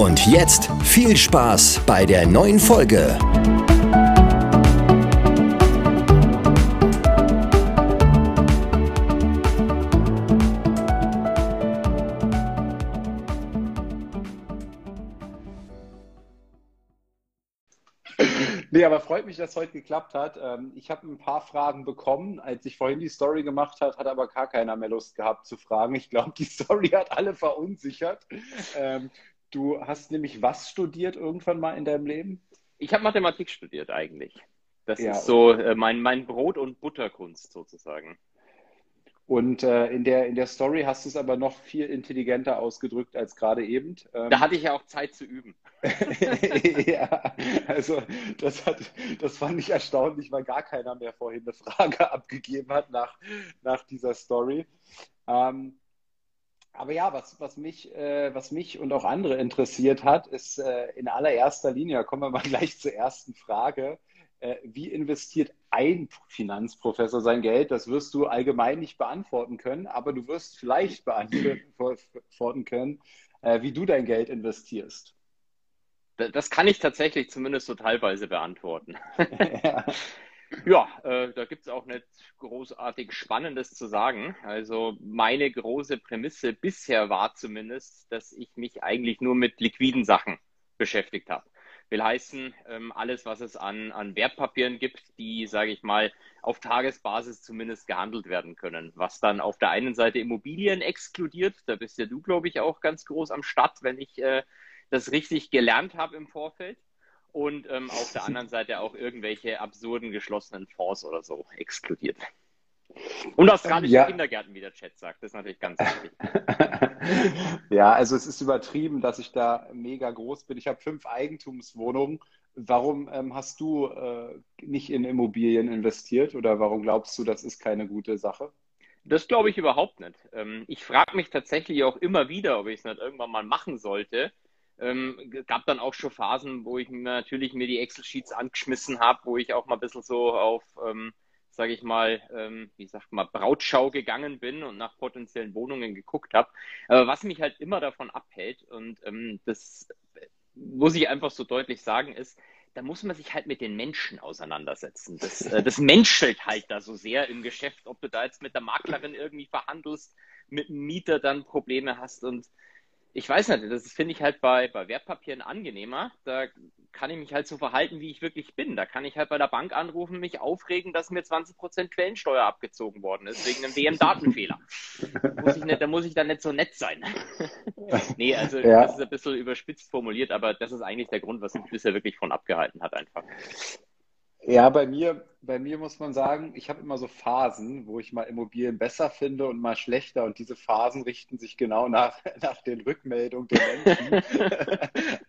Und jetzt viel Spaß bei der neuen Folge. Nee, aber freut mich, dass es heute geklappt hat. Ähm, ich habe ein paar Fragen bekommen. Als ich vorhin die Story gemacht habe, hat aber gar keiner mehr Lust gehabt zu fragen. Ich glaube, die Story hat alle verunsichert. Du hast nämlich was studiert irgendwann mal in deinem Leben? Ich habe Mathematik studiert eigentlich. Das ja, ist so äh, mein, mein Brot- und Butterkunst sozusagen. Und äh, in, der, in der Story hast du es aber noch viel intelligenter ausgedrückt als gerade eben. Ähm, da hatte ich ja auch Zeit zu üben. ja, also das, hat, das fand ich erstaunlich, weil gar keiner mehr vorhin eine Frage abgegeben hat nach, nach dieser Story. Ähm, aber ja, was, was, mich, äh, was mich und auch andere interessiert hat, ist äh, in allererster Linie, kommen wir mal gleich zur ersten Frage, äh, wie investiert ein Finanzprofessor sein Geld? Das wirst du allgemein nicht beantworten können, aber du wirst vielleicht beantworten können, äh, wie du dein Geld investierst. Das kann ich tatsächlich zumindest so teilweise beantworten. ja, ja äh, da gibt es auch nicht großartig Spannendes zu sagen. Also meine große Prämisse bisher war zumindest, dass ich mich eigentlich nur mit liquiden Sachen beschäftigt habe. Will heißen, ähm, alles, was es an, an Wertpapieren gibt, die, sage ich mal, auf Tagesbasis zumindest gehandelt werden können. Was dann auf der einen Seite Immobilien exkludiert, da bist ja du, glaube ich, auch ganz groß am Start, wenn ich äh, das richtig gelernt habe im Vorfeld. Und ähm, auf der anderen Seite auch irgendwelche absurden geschlossenen Fonds oder so exkludiert. Und australische ja. Kindergärten, wie der Chat sagt. Das ist natürlich ganz wichtig. ja, also es ist übertrieben, dass ich da mega groß bin. Ich habe fünf Eigentumswohnungen. Warum ähm, hast du äh, nicht in Immobilien investiert oder warum glaubst du, das ist keine gute Sache? Das glaube ich überhaupt nicht. Ähm, ich frage mich tatsächlich auch immer wieder, ob ich es nicht irgendwann mal machen sollte. Ähm, gab dann auch schon Phasen, wo ich mir natürlich mir die Excel-Sheets angeschmissen habe, wo ich auch mal ein bisschen so auf ähm, sage ich mal, ähm, wie sagt man, Brautschau gegangen bin und nach potenziellen Wohnungen geguckt habe. Aber was mich halt immer davon abhält, und ähm, das muss ich einfach so deutlich sagen, ist, da muss man sich halt mit den Menschen auseinandersetzen. Das, äh, das menschelt halt da so sehr im Geschäft, ob du da jetzt mit der Maklerin irgendwie verhandelst, mit dem Mieter dann Probleme hast und ich weiß nicht, das finde ich halt bei, bei Wertpapieren angenehmer. Da kann ich mich halt so verhalten, wie ich wirklich bin. Da kann ich halt bei der Bank anrufen, mich aufregen, dass mir 20% Quellensteuer abgezogen worden ist, wegen einem WM-Datenfehler. da muss ich dann nicht so nett sein. nee, also ja. das ist ein bisschen überspitzt formuliert, aber das ist eigentlich der Grund, was mich bisher wirklich von abgehalten hat einfach. Ja, bei mir, bei mir muss man sagen, ich habe immer so Phasen, wo ich mal Immobilien besser finde und mal schlechter. Und diese Phasen richten sich genau nach, nach den Rückmeldungen der Menschen.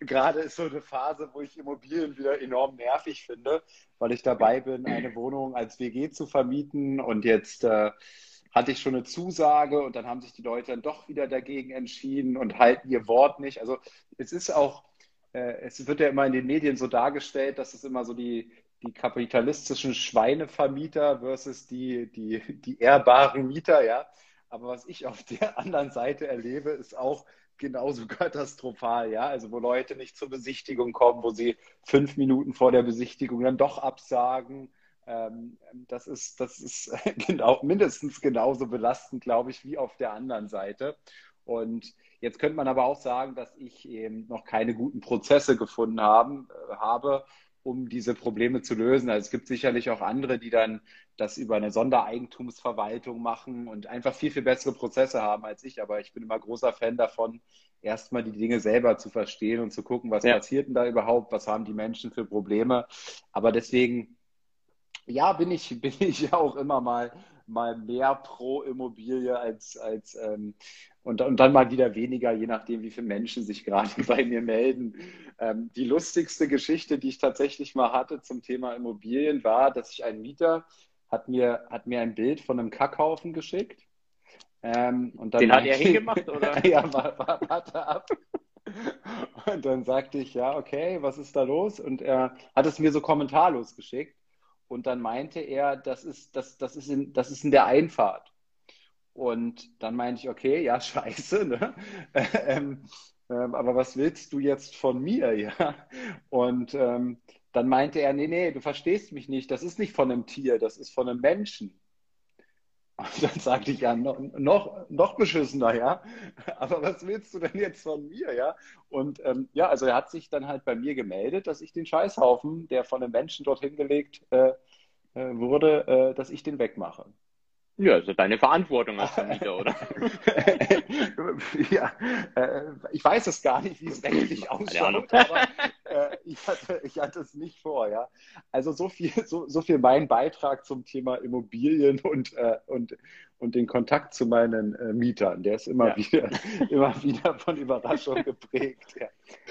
Gerade ist so eine Phase, wo ich Immobilien wieder enorm nervig finde, weil ich dabei bin, eine Wohnung als WG zu vermieten. Und jetzt äh, hatte ich schon eine Zusage und dann haben sich die Leute dann doch wieder dagegen entschieden und halten ihr Wort nicht. Also es ist auch, äh, es wird ja immer in den Medien so dargestellt, dass es immer so die die kapitalistischen Schweinevermieter versus die, die, die ehrbaren Mieter, ja. Aber was ich auf der anderen Seite erlebe, ist auch genauso katastrophal, ja. Also wo Leute nicht zur Besichtigung kommen, wo sie fünf Minuten vor der Besichtigung dann doch absagen. Ähm, das ist, das ist genau, mindestens genauso belastend, glaube ich, wie auf der anderen Seite. Und jetzt könnte man aber auch sagen, dass ich eben noch keine guten Prozesse gefunden haben, äh, habe, um diese Probleme zu lösen. Also es gibt sicherlich auch andere, die dann das über eine Sondereigentumsverwaltung machen und einfach viel, viel bessere Prozesse haben als ich. Aber ich bin immer großer Fan davon, erstmal die Dinge selber zu verstehen und zu gucken, was ja. passiert denn da überhaupt, was haben die Menschen für Probleme. Aber deswegen, ja, bin ich, bin ich auch immer mal mal mehr pro Immobilie als, als, ähm, und, und dann mal wieder weniger, je nachdem, wie viele Menschen sich gerade bei mir melden. Ähm, die lustigste Geschichte, die ich tatsächlich mal hatte zum Thema Immobilien, war, dass ich ein Mieter hat mir, hat mir ein Bild von einem Kackhaufen geschickt. Ähm, und dann Den hat er hingemacht, oder? ja, warte ab. Und dann sagte ich, ja, okay, was ist da los? Und er hat es mir so kommentarlos geschickt. Und dann meinte er, das ist, das, das ist, in, das ist in der Einfahrt. Und dann meinte ich, okay, ja, scheiße, ne? ähm, ähm, aber was willst du jetzt von mir, ja? Und ähm, dann meinte er, nee, nee, du verstehst mich nicht, das ist nicht von einem Tier, das ist von einem Menschen. Und dann sagte ich, ja, noch, noch, noch beschissener, ja. Aber was willst du denn jetzt von mir, ja? Und ähm, ja, also er hat sich dann halt bei mir gemeldet, dass ich den Scheißhaufen, der von einem Menschen dorthin gelegt äh, äh, wurde, äh, dass ich den wegmache. Ja, ist ja deine Verantwortung als Vermieter, oder? ja, äh, ich weiß es gar nicht, wie es rechtlich ausschaut, aber äh, ich, hatte, ich hatte es nicht vor, ja. Also so viel, so, so viel mein Beitrag zum Thema Immobilien und, äh, und, und den Kontakt zu meinen äh, Mietern. Der ist immer, ja. wieder, immer wieder von Überraschung geprägt. Ja.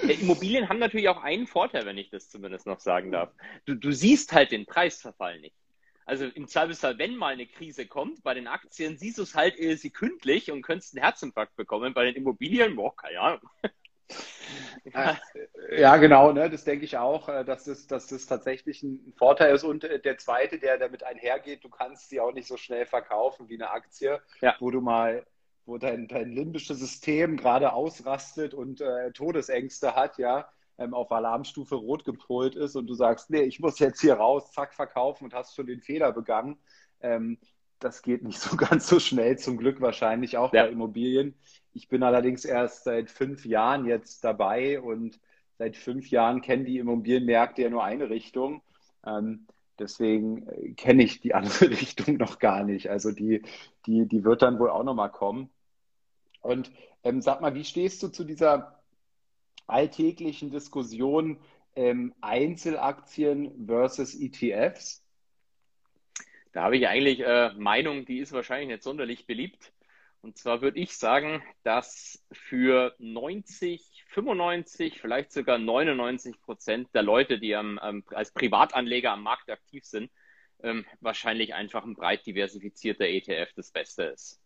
Immobilien haben natürlich auch einen Vorteil, wenn ich das zumindest noch sagen darf. Du, du siehst halt den Preisverfall nicht. Also im Zweifelsfall, wenn mal eine Krise kommt, bei den Aktien siehst du es halt sekündlich und könntest einen Herzinfarkt bekommen. Bei den Immobilien, boah, keine Ahnung. Ja, ja genau, ne, das denke ich auch, äh, dass das, dass das tatsächlich ein Vorteil ist. Und äh, der zweite, der damit einhergeht, du kannst sie auch nicht so schnell verkaufen wie eine Aktie, ja. wo du mal, wo dein, dein limbisches System gerade ausrastet und äh, Todesängste hat, ja ähm, auf Alarmstufe rot gepolt ist und du sagst, nee, ich muss jetzt hier raus, zack, verkaufen und hast schon den Fehler begangen. Ähm, das geht nicht so ganz so schnell, zum Glück wahrscheinlich auch ja. bei Immobilien. Ich bin allerdings erst seit fünf Jahren jetzt dabei und seit fünf Jahren kennen die Immobilienmärkte ja nur eine Richtung. Ähm, deswegen äh, kenne ich die andere Richtung noch gar nicht. Also die, die, die wird dann wohl auch nochmal kommen. Und ähm, sag mal, wie stehst du zu dieser alltäglichen Diskussion ähm, Einzelaktien versus ETFs? Da habe ich eigentlich äh, Meinung, die ist wahrscheinlich nicht sonderlich beliebt. Und zwar würde ich sagen, dass für 90, 95, vielleicht sogar 99 Prozent der Leute, die am, ähm, als Privatanleger am Markt aktiv sind, ähm, wahrscheinlich einfach ein breit diversifizierter ETF das Beste ist.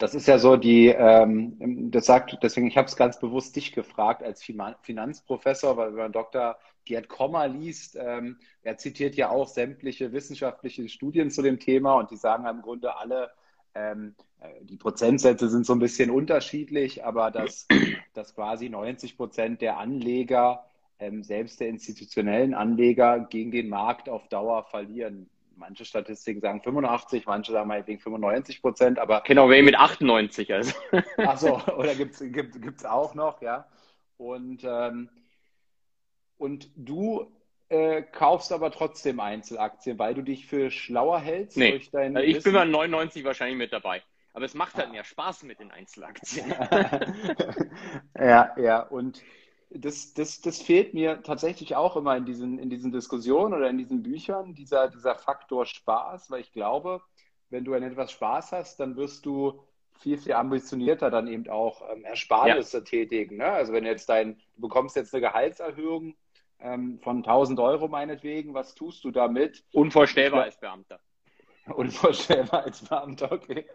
Das ist ja so die, ähm, das sagt, deswegen, ich habe es ganz bewusst dich gefragt als Finanzprofessor, weil wenn man Dr. Gerd Kommer liest, ähm, er zitiert ja auch sämtliche wissenschaftliche Studien zu dem Thema und die sagen im Grunde alle, ähm, äh, die Prozentsätze sind so ein bisschen unterschiedlich, aber dass, dass quasi 90 Prozent der Anleger, ähm, selbst der institutionellen Anleger, gegen den Markt auf Dauer verlieren manche Statistiken sagen 85, manche sagen meinetwegen 95 Prozent, aber. Genau, wer mit 98, also. Achso, oder gibt es gibt, auch noch, ja. Und, ähm, und du äh, kaufst aber trotzdem Einzelaktien, weil du dich für schlauer hältst nee, durch dein. Ich Wissen? bin bei 99 wahrscheinlich mit dabei. Aber es macht halt ah. mehr Spaß mit den Einzelaktien. ja, ja. Und das, das, das fehlt mir tatsächlich auch immer in diesen, in diesen Diskussionen oder in diesen Büchern, dieser, dieser Faktor Spaß, weil ich glaube, wenn du an etwas Spaß hast, dann wirst du viel, viel ambitionierter dann eben auch ähm, Ersparnisse ja. tätigen. Ne? Also wenn jetzt dein, du bekommst jetzt eine Gehaltserhöhung ähm, von 1000 Euro meinetwegen, was tust du damit? Unvorstellbar als Beamter. Unvorstellbar als Beamter, okay.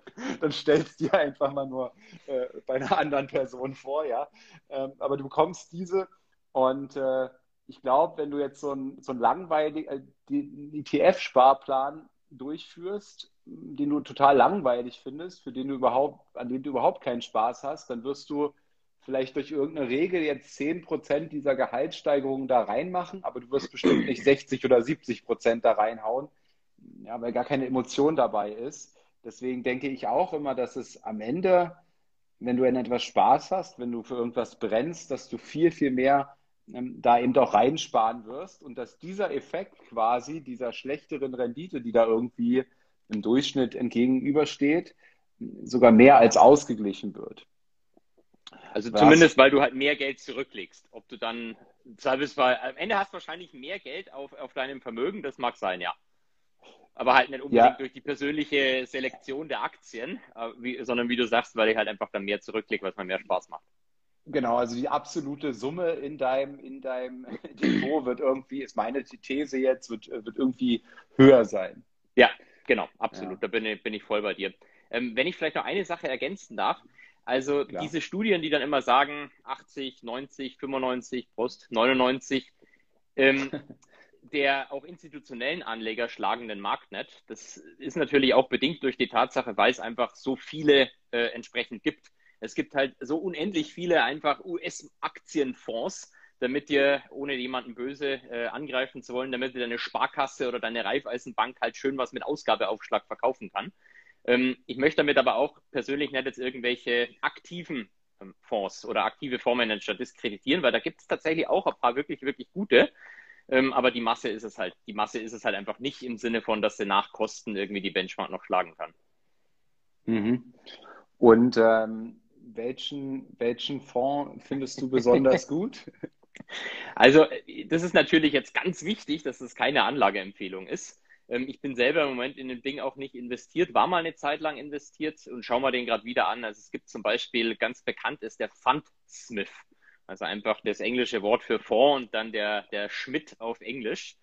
Dann stellst du dir einfach mal nur äh, bei einer anderen Person vor, ja. Ähm, aber du bekommst diese und äh, ich glaube, wenn du jetzt so ein, so ein langweilig, äh, ETF-Sparplan durchführst, den du total langweilig findest, für den du überhaupt, an dem du überhaupt keinen Spaß hast, dann wirst du vielleicht durch irgendeine Regel jetzt 10% dieser Gehaltssteigerung da reinmachen, aber du wirst bestimmt nicht 60 oder 70% da reinhauen ja, weil gar keine Emotion dabei ist. Deswegen denke ich auch immer, dass es am Ende, wenn du in etwas Spaß hast, wenn du für irgendwas brennst, dass du viel, viel mehr ähm, da eben doch reinsparen wirst und dass dieser Effekt quasi dieser schlechteren Rendite, die da irgendwie im Durchschnitt entgegenübersteht, sogar mehr als ausgeglichen wird. Also Was? zumindest, weil du halt mehr Geld zurücklegst. Ob du dann, am Ende hast du wahrscheinlich mehr Geld auf, auf deinem Vermögen, das mag sein, ja. Aber halt nicht unbedingt ja. durch die persönliche Selektion der Aktien, äh, wie, sondern wie du sagst, weil ich halt einfach dann mehr zurücklege, was mir mehr Spaß macht. Genau, also die absolute Summe in deinem, in deinem Depot wird irgendwie, ist meine These jetzt, wird, wird irgendwie höher sein. Ja, genau, absolut. Ja. Da bin ich, bin ich voll bei dir. Ähm, wenn ich vielleicht noch eine Sache ergänzen darf, also Klar. diese Studien, die dann immer sagen 80, 90, 95, Brust, 99, ähm, der auch institutionellen Anleger schlagen den Markt nicht. Das ist natürlich auch bedingt durch die Tatsache, weil es einfach so viele äh, entsprechend gibt. Es gibt halt so unendlich viele einfach US-Aktienfonds, damit dir, ohne jemanden böse äh, angreifen zu wollen, damit dir deine Sparkasse oder deine Raiffeisenbank halt schön was mit Ausgabeaufschlag verkaufen kann. Ähm, ich möchte damit aber auch persönlich nicht jetzt irgendwelche aktiven ähm, Fonds oder aktive Fondsmanager diskreditieren, weil da gibt es tatsächlich auch ein paar wirklich, wirklich gute. Ähm, aber die Masse ist es halt. Die Masse ist es halt einfach nicht im Sinne von, dass sie nach Kosten irgendwie die Benchmark noch schlagen kann. Mhm. Und ähm, welchen, welchen Fonds findest du besonders gut? Also, das ist natürlich jetzt ganz wichtig, dass es keine Anlageempfehlung ist. Ähm, ich bin selber im Moment in dem Ding auch nicht investiert, war mal eine Zeit lang investiert und schau mal den gerade wieder an. Also es gibt zum Beispiel, ganz bekannt ist der Fundsmith. Also einfach das englische Wort für Fonds und dann der, der Schmidt auf Englisch.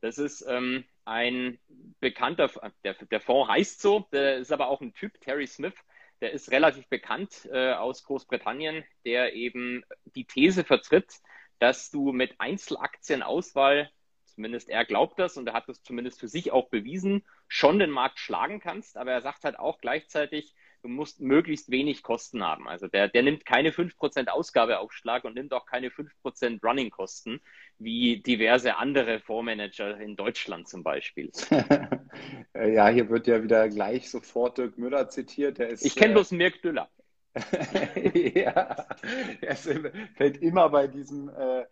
Das ist ähm, ein bekannter, der, der Fonds heißt so, der ist aber auch ein Typ, Terry Smith, der ist relativ bekannt äh, aus Großbritannien, der eben die These vertritt, dass du mit Einzelaktienauswahl, zumindest er glaubt das und er hat das zumindest für sich auch bewiesen, schon den Markt schlagen kannst. Aber er sagt halt auch gleichzeitig, du musst möglichst wenig Kosten haben. Also der, der nimmt keine 5% Ausgabeaufschlag und nimmt auch keine 5% Running-Kosten, wie diverse andere Fondsmanager in Deutschland zum Beispiel. ja, hier wird ja wieder gleich sofort Dirk Müller zitiert. Ist, ich kenne äh, bloß Mirk Düller. ja, er fällt immer bei diesem äh, äh,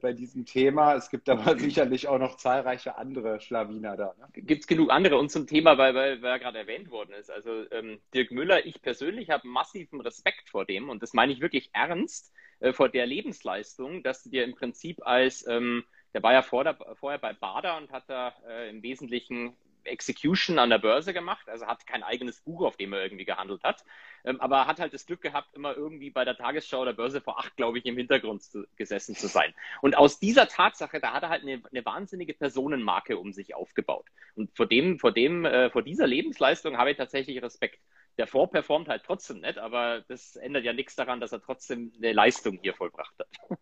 bei diesem Thema. Es gibt aber sicherlich auch noch zahlreiche andere Schlawiner da. Ne? Gibt es genug andere? Und zum Thema, weil, weil, weil er gerade erwähnt worden ist. Also ähm, Dirk Müller, ich persönlich habe massiven Respekt vor dem und das meine ich wirklich ernst, äh, vor der Lebensleistung, dass du dir im Prinzip als, ähm, der war ja vor der, vorher bei Bader und hat da äh, im Wesentlichen Execution an der Börse gemacht, also hat kein eigenes Buch, auf dem er irgendwie gehandelt hat, ähm, aber hat halt das Glück gehabt, immer irgendwie bei der Tagesschau der Börse vor acht, glaube ich, im Hintergrund zu, gesessen zu sein. Und aus dieser Tatsache, da hat er halt eine, eine wahnsinnige Personenmarke um sich aufgebaut. Und vor dem, vor dem, äh, vor dieser Lebensleistung habe ich tatsächlich Respekt. Der Fonds performt halt trotzdem nicht, aber das ändert ja nichts daran, dass er trotzdem eine Leistung hier vollbracht hat.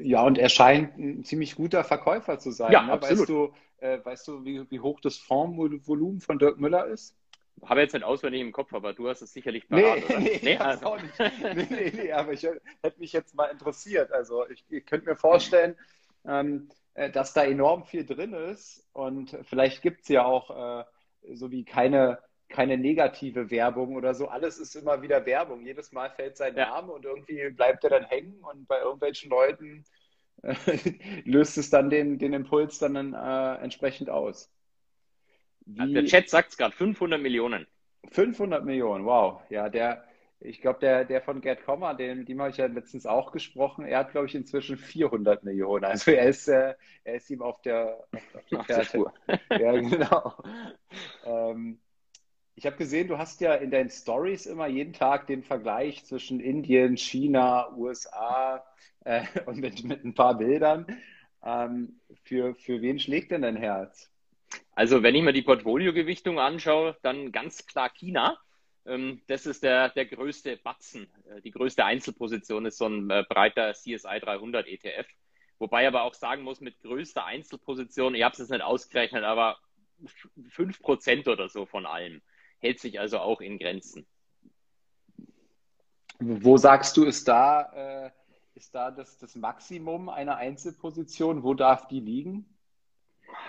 Ja, und er scheint ein ziemlich guter Verkäufer zu sein. Ja, ne? absolut. Weißt du, äh, weißt du wie, wie hoch das Fondsvolumen von Dirk Müller ist? Habe jetzt nicht auswendig im Kopf, aber du hast es sicherlich parat, nee? Nee, nee, also. auch nicht. nee, nee, nee, aber ich hätte mich jetzt mal interessiert. Also ich, ich könnte mir vorstellen, ähm, äh, dass da enorm viel drin ist und vielleicht gibt es ja auch äh, so wie keine, keine negative Werbung oder so. Alles ist immer wieder Werbung. Jedes Mal fällt sein ja. Name und irgendwie bleibt er dann hängen und bei irgendwelchen Leuten löst es dann den, den Impuls dann äh, entsprechend aus. Wie, der Chat sagt es gerade, 500 Millionen. 500 Millionen, wow. Ja, der, ich glaube, der, der von Gerd Kommer, den, dem habe ich ja letztens auch gesprochen, er hat, glaube ich, inzwischen 400 Millionen. Also er ist, äh, er ist ihm auf der, auf der Fährte. ja, genau. ähm, ich habe gesehen, du hast ja in deinen Stories immer jeden Tag den Vergleich zwischen Indien, China, USA äh, und mit, mit ein paar Bildern. Ähm, für, für wen schlägt denn dein Herz? Also wenn ich mir die Portfoliogewichtung anschaue, dann ganz klar China. Ähm, das ist der, der größte Batzen. Äh, die größte Einzelposition ist so ein äh, breiter CSI 300 ETF. Wobei aber auch sagen muss, mit größter Einzelposition, ich habe es jetzt nicht ausgerechnet, aber 5% oder so von allem hält sich also auch in Grenzen. Wo sagst du, ist da, äh, ist da das, das Maximum einer Einzelposition? Wo darf die liegen?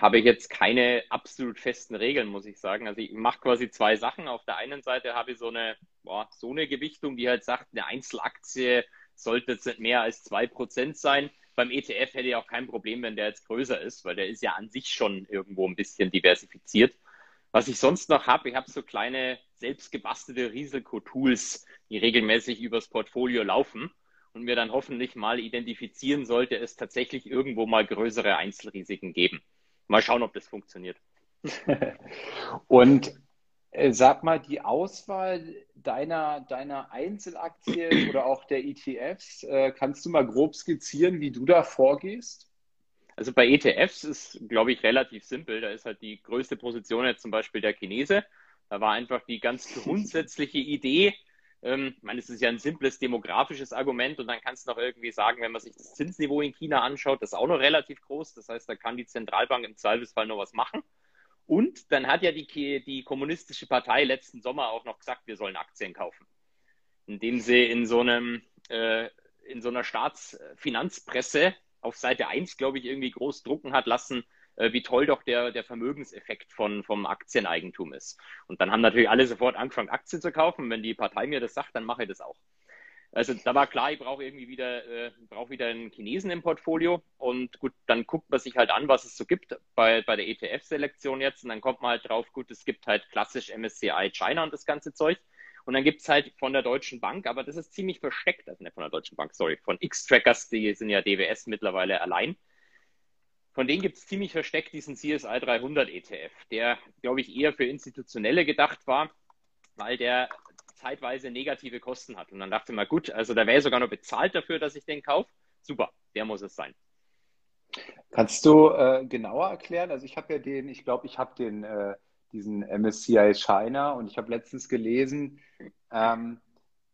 Habe ich jetzt keine absolut festen Regeln, muss ich sagen. Also ich mache quasi zwei Sachen. Auf der einen Seite habe ich so eine, boah, so eine Gewichtung, die halt sagt, eine Einzelaktie sollte jetzt nicht mehr als 2% sein. Beim ETF hätte ich auch kein Problem, wenn der jetzt größer ist, weil der ist ja an sich schon irgendwo ein bisschen diversifiziert. Was ich sonst noch habe, ich habe so kleine selbstgebastelte Risikotools, die regelmäßig übers Portfolio laufen und mir dann hoffentlich mal identifizieren, sollte es tatsächlich irgendwo mal größere Einzelrisiken geben. Mal schauen, ob das funktioniert. Und äh, sag mal, die Auswahl deiner, deiner Einzelaktien oder auch der ETFs, äh, kannst du mal grob skizzieren, wie du da vorgehst? Also bei ETFs ist, glaube ich, relativ simpel. Da ist halt die größte Position jetzt zum Beispiel der Chinese. Da war einfach die ganz grundsätzliche Idee, ähm, ich meine, es ist ja ein simples demografisches Argument und dann kannst du noch irgendwie sagen, wenn man sich das Zinsniveau in China anschaut, das ist auch noch relativ groß. Das heißt, da kann die Zentralbank im Zweifelsfall noch was machen. Und dann hat ja die, die kommunistische Partei letzten Sommer auch noch gesagt, wir sollen Aktien kaufen. Indem sie in so einem, äh, in so einer Staatsfinanzpresse auf Seite 1, glaube ich, irgendwie groß drucken hat lassen, äh, wie toll doch der, der Vermögenseffekt von, vom Aktieneigentum ist. Und dann haben natürlich alle sofort angefangen, Aktien zu kaufen. Wenn die Partei mir das sagt, dann mache ich das auch. Also da war klar, ich brauche irgendwie wieder, äh, brauche wieder einen Chinesen im Portfolio. Und gut, dann guckt man sich halt an, was es so gibt bei, bei der ETF-Selektion jetzt. Und dann kommt man halt drauf, gut, es gibt halt klassisch MSCI China und das ganze Zeug. Und dann gibt es halt von der Deutschen Bank, aber das ist ziemlich versteckt, also nicht von der Deutschen Bank, sorry, von X-Trackers, die sind ja DWS mittlerweile allein. Von denen gibt es ziemlich versteckt diesen CSI 300 ETF, der, glaube ich, eher für Institutionelle gedacht war, weil der zeitweise negative Kosten hat. Und dann dachte man, gut, also da wäre sogar noch bezahlt dafür, dass ich den kaufe. Super, der muss es sein. Kannst du äh, genauer erklären? Also ich habe ja den, ich glaube, ich habe den, äh, diesen MSCI China und ich habe letztens gelesen, ähm,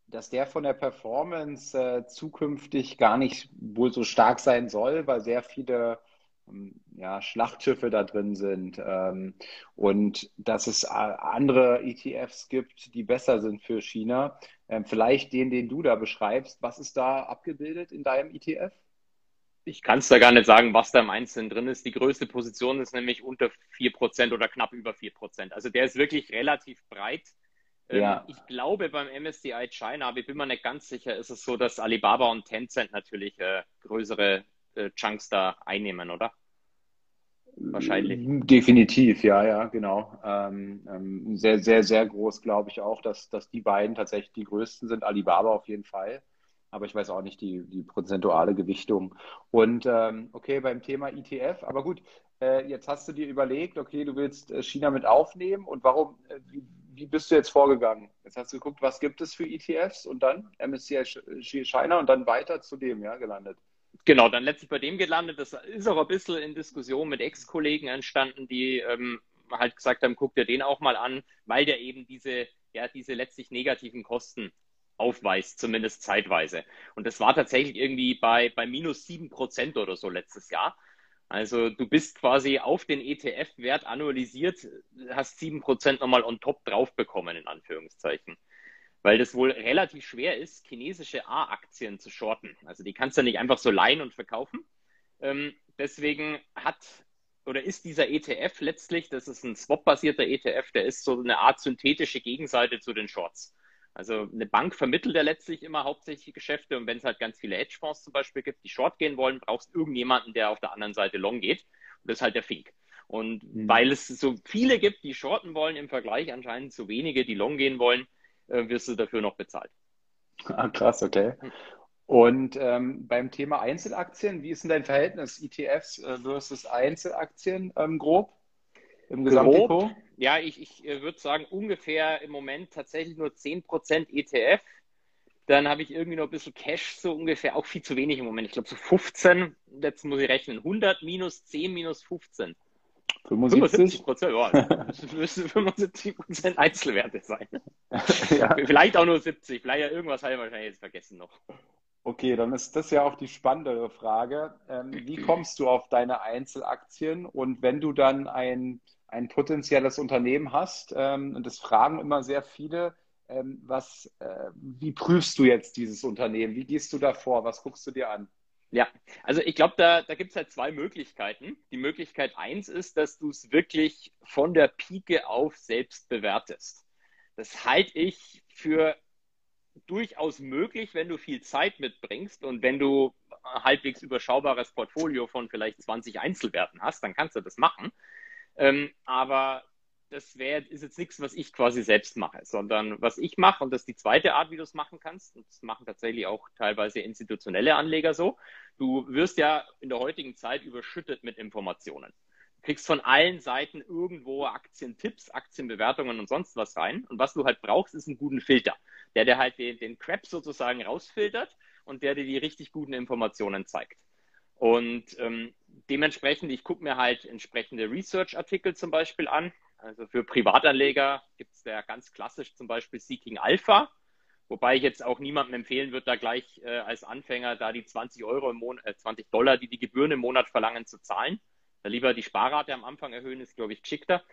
dass der von der Performance äh, zukünftig gar nicht wohl so stark sein soll, weil sehr viele ähm, ja, Schlachtschiffe da drin sind ähm, und dass es andere ETFs gibt, die besser sind für China. Ähm, vielleicht den, den du da beschreibst. Was ist da abgebildet in deinem ETF? Ich kann es da gar nicht sagen, was da im Einzelnen drin ist. Die größte Position ist nämlich unter 4% oder knapp über 4%. Also der ist wirklich relativ breit. Ähm, ja. Ich glaube, beim MSCI China, aber ich bin mir nicht ganz sicher, ist es so, dass Alibaba und Tencent natürlich äh, größere äh, Chunks da einnehmen, oder? Wahrscheinlich. Definitiv, ja, ja, genau. Ähm, ähm, sehr, sehr, sehr groß, glaube ich auch, dass, dass die beiden tatsächlich die größten sind. Alibaba auf jeden Fall. Aber ich weiß auch nicht die, die prozentuale Gewichtung. Und ähm, okay, beim Thema ETF, aber gut, äh, jetzt hast du dir überlegt, okay, du willst äh, China mit aufnehmen und warum, äh, wie, wie bist du jetzt vorgegangen? Jetzt hast du geguckt, was gibt es für ETFs und dann MSCI China und dann weiter zu dem, ja, gelandet. Genau, dann letztlich bei dem gelandet. Das ist auch ein bisschen in Diskussion mit Ex-Kollegen entstanden, die ähm, halt gesagt haben, guck dir den auch mal an, weil der eben diese, ja, diese letztlich negativen Kosten aufweist, zumindest zeitweise. Und das war tatsächlich irgendwie bei, bei minus sieben Prozent oder so letztes Jahr. Also du bist quasi auf den ETF-Wert annualisiert, hast sieben Prozent nochmal on top drauf bekommen, in Anführungszeichen weil das wohl relativ schwer ist, chinesische A-Aktien zu shorten. Also die kannst du nicht einfach so leihen und verkaufen. Ähm, deswegen hat oder ist dieser ETF letztlich, das ist ein Swap-basierter ETF, der ist so eine Art synthetische Gegenseite zu den Shorts. Also eine Bank vermittelt ja letztlich immer hauptsächlich Geschäfte und wenn es halt ganz viele Hedgefonds zum Beispiel gibt, die Short gehen wollen, brauchst du irgendjemanden, der auf der anderen Seite Long geht. Und das ist halt der Fink. Und mhm. weil es so viele gibt, die shorten wollen, im Vergleich anscheinend so wenige, die long gehen wollen, äh, wirst du dafür noch bezahlt. Ah, krass, okay. Und ähm, beim Thema Einzelaktien, wie ist denn dein Verhältnis ETFs äh, versus Einzelaktien ähm, grob im Gesamtdepot? Ja, ich, ich äh, würde sagen, ungefähr im Moment tatsächlich nur 10% ETF. Dann habe ich irgendwie noch ein bisschen Cash, so ungefähr, auch viel zu wenig im Moment. Ich glaube so 15, jetzt muss ich rechnen, 100 minus 10 minus 15. 75 Prozent, ja, das müssen 75 Prozent Einzelwerte sein. ja. Vielleicht auch nur 70, vielleicht ja irgendwas habe ich wahrscheinlich jetzt vergessen noch. Okay, dann ist das ja auch die spannendere Frage. Ähm, wie kommst du auf deine Einzelaktien? Und wenn du dann ein, ein potenzielles Unternehmen hast, ähm, und das fragen immer sehr viele, ähm, was, äh, wie prüfst du jetzt dieses Unternehmen? Wie gehst du da vor? Was guckst du dir an? Ja, also ich glaube, da, da gibt es halt zwei Möglichkeiten. Die Möglichkeit eins ist, dass du es wirklich von der Pike auf selbst bewertest. Das halte ich für durchaus möglich, wenn du viel Zeit mitbringst und wenn du ein halbwegs überschaubares Portfolio von vielleicht 20 Einzelwerten hast, dann kannst du das machen. Ähm, aber das wär, ist jetzt nichts, was ich quasi selbst mache, sondern was ich mache, und das ist die zweite Art, wie du es machen kannst, und das machen tatsächlich auch teilweise institutionelle Anleger so, du wirst ja in der heutigen Zeit überschüttet mit Informationen. Du kriegst von allen Seiten irgendwo Aktientipps, Aktienbewertungen und sonst was rein. Und was du halt brauchst, ist einen guten Filter, der dir halt den, den Crap sozusagen rausfiltert und der dir die richtig guten Informationen zeigt. Und ähm, dementsprechend, ich gucke mir halt entsprechende Research-Artikel zum Beispiel an. Also für Privatanleger gibt es da ganz klassisch zum Beispiel Seeking Alpha, wobei ich jetzt auch niemandem empfehlen würde, da gleich äh, als Anfänger da die 20 Euro im Monat, äh, 20 Dollar, die die Gebühren im Monat verlangen, zu zahlen. Da lieber die Sparrate am Anfang erhöhen, ist, glaube ich, geschickter.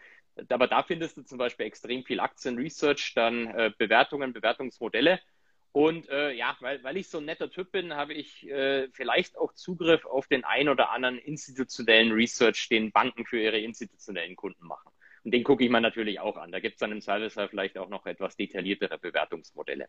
Aber da findest du zum Beispiel extrem viel Aktien-Research, dann äh, Bewertungen, Bewertungsmodelle. Und äh, ja, weil, weil ich so ein netter Typ bin, habe ich äh, vielleicht auch Zugriff auf den ein oder anderen institutionellen Research, den Banken für ihre institutionellen Kunden machen. Und den gucke ich mir natürlich auch an. Da gibt es dann im Zweifelsfall vielleicht auch noch etwas detailliertere Bewertungsmodelle.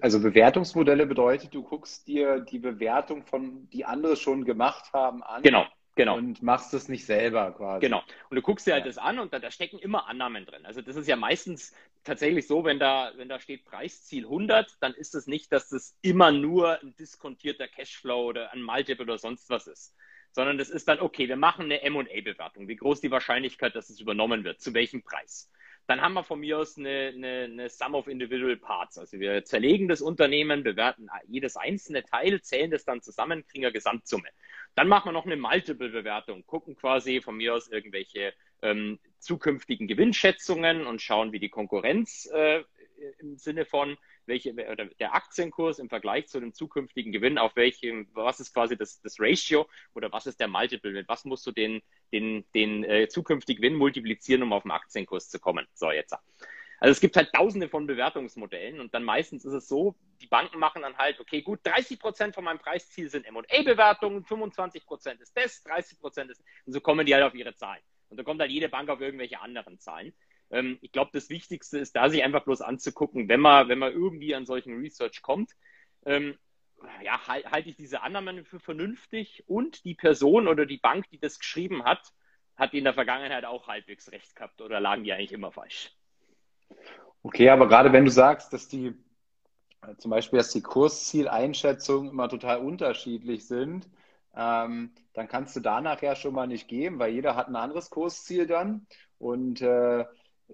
Also Bewertungsmodelle bedeutet, du guckst dir die Bewertung von, die andere schon gemacht haben, an. Genau, Genau. Und machst es nicht selber quasi. Genau. Und du guckst dir halt ja. das an und da, da, stecken immer Annahmen drin. Also das ist ja meistens tatsächlich so, wenn da, wenn da steht Preisziel 100, dann ist es nicht, dass das immer nur ein diskontierter Cashflow oder ein Multiple oder sonst was ist. Sondern das ist dann, okay, wir machen eine M&A-Bewertung. Wie groß die Wahrscheinlichkeit, dass es übernommen wird? Zu welchem Preis? Dann haben wir von mir aus eine, eine, eine Sum of Individual Parts. Also wir zerlegen das Unternehmen, bewerten jedes einzelne Teil, zählen das dann zusammen, kriegen eine Gesamtsumme. Dann machen wir noch eine Multiple-Bewertung, gucken quasi von mir aus irgendwelche ähm, zukünftigen Gewinnschätzungen und schauen, wie die Konkurrenz äh, im Sinne von welche, oder der Aktienkurs im Vergleich zu dem zukünftigen Gewinn, auf welchem, was ist quasi das, das Ratio oder was ist der Multiple, mit was musst du den, den, den äh, zukünftigen Gewinn multiplizieren, um auf den Aktienkurs zu kommen. So, jetzt. Also es gibt halt tausende von Bewertungsmodellen und dann meistens ist es so, die Banken machen dann halt, okay, gut, 30 Prozent von meinem Preisziel sind M&A-Bewertungen, 25 Prozent ist das, 30 Prozent ist, und so kommen die halt auf ihre Zahlen. Und da kommt halt jede Bank auf irgendwelche anderen Zahlen. Ähm, ich glaube, das Wichtigste ist da, sich einfach bloß anzugucken, wenn man, wenn man irgendwie an solchen Research kommt, ähm, ja, halte halt ich diese Annahmen für vernünftig und die Person oder die Bank, die das geschrieben hat, hat die in der Vergangenheit auch halbwegs recht gehabt oder lagen die eigentlich immer falsch. Okay, aber gerade wenn du sagst, dass die zum Beispiel, dass die Kurszieleinschätzungen immer total unterschiedlich sind, ähm, dann kannst du danach ja schon mal nicht geben, weil jeder hat ein anderes Kursziel dann. Und äh,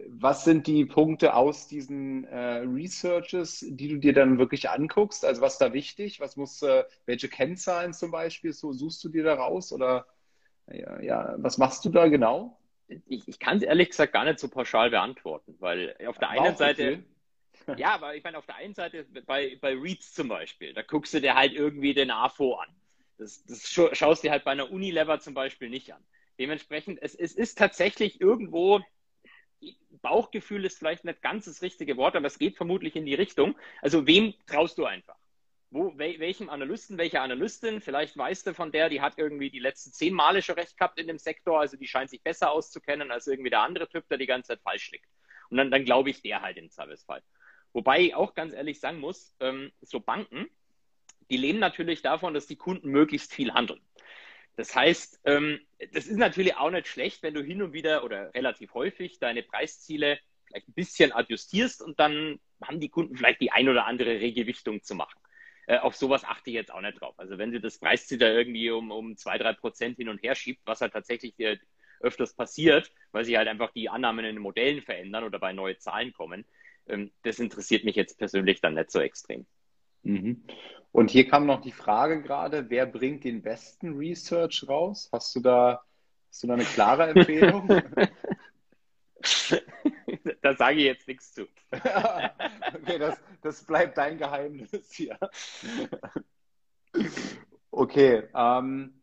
was sind die Punkte aus diesen äh, Researches, die du dir dann wirklich anguckst? Also was ist da wichtig? Was muss, äh, welche Kennzahlen zum Beispiel so suchst du dir da raus? Oder ja, ja was machst du da genau? Ich, ich kann es ehrlich gesagt gar nicht so pauschal beantworten, weil auf der einen Seite. Ja, aber ich meine, auf der einen Seite bei, bei Reads zum Beispiel, da guckst du dir halt irgendwie den AFO an. Das, das schaust dir halt bei einer Unilever zum Beispiel nicht an. Dementsprechend, es, es ist tatsächlich irgendwo Bauchgefühl ist vielleicht nicht ganz das richtige Wort, aber es geht vermutlich in die Richtung. Also wem traust du einfach? Wo, wel, welchem Analysten, welcher Analystin, vielleicht weißt du von der, die hat irgendwie die letzten zehn Male schon recht gehabt in dem Sektor, also die scheint sich besser auszukennen als irgendwie der andere Typ, der die ganze Zeit falsch liegt. Und dann, dann glaube ich der halt im Servicefall. Wobei ich auch ganz ehrlich sagen muss, ähm, so Banken, die leben natürlich davon, dass die Kunden möglichst viel handeln. Das heißt, ähm, das ist natürlich auch nicht schlecht, wenn du hin und wieder oder relativ häufig deine Preisziele vielleicht ein bisschen adjustierst und dann haben die Kunden vielleicht die ein oder andere Regewichtung zu machen. Äh, auf sowas achte ich jetzt auch nicht drauf. Also wenn sie das Preisziel da irgendwie um, um zwei, drei Prozent hin und her schiebt, was halt tatsächlich öfters passiert, weil sich halt einfach die Annahmen in den Modellen verändern oder bei neue Zahlen kommen, ähm, das interessiert mich jetzt persönlich dann nicht so extrem. Mhm. Und hier kam noch die Frage gerade, wer bringt den besten Research raus? Hast du da, hast du da eine klare Empfehlung? da sage ich jetzt nichts zu. okay, das, das bleibt dein Geheimnis hier. okay, ähm,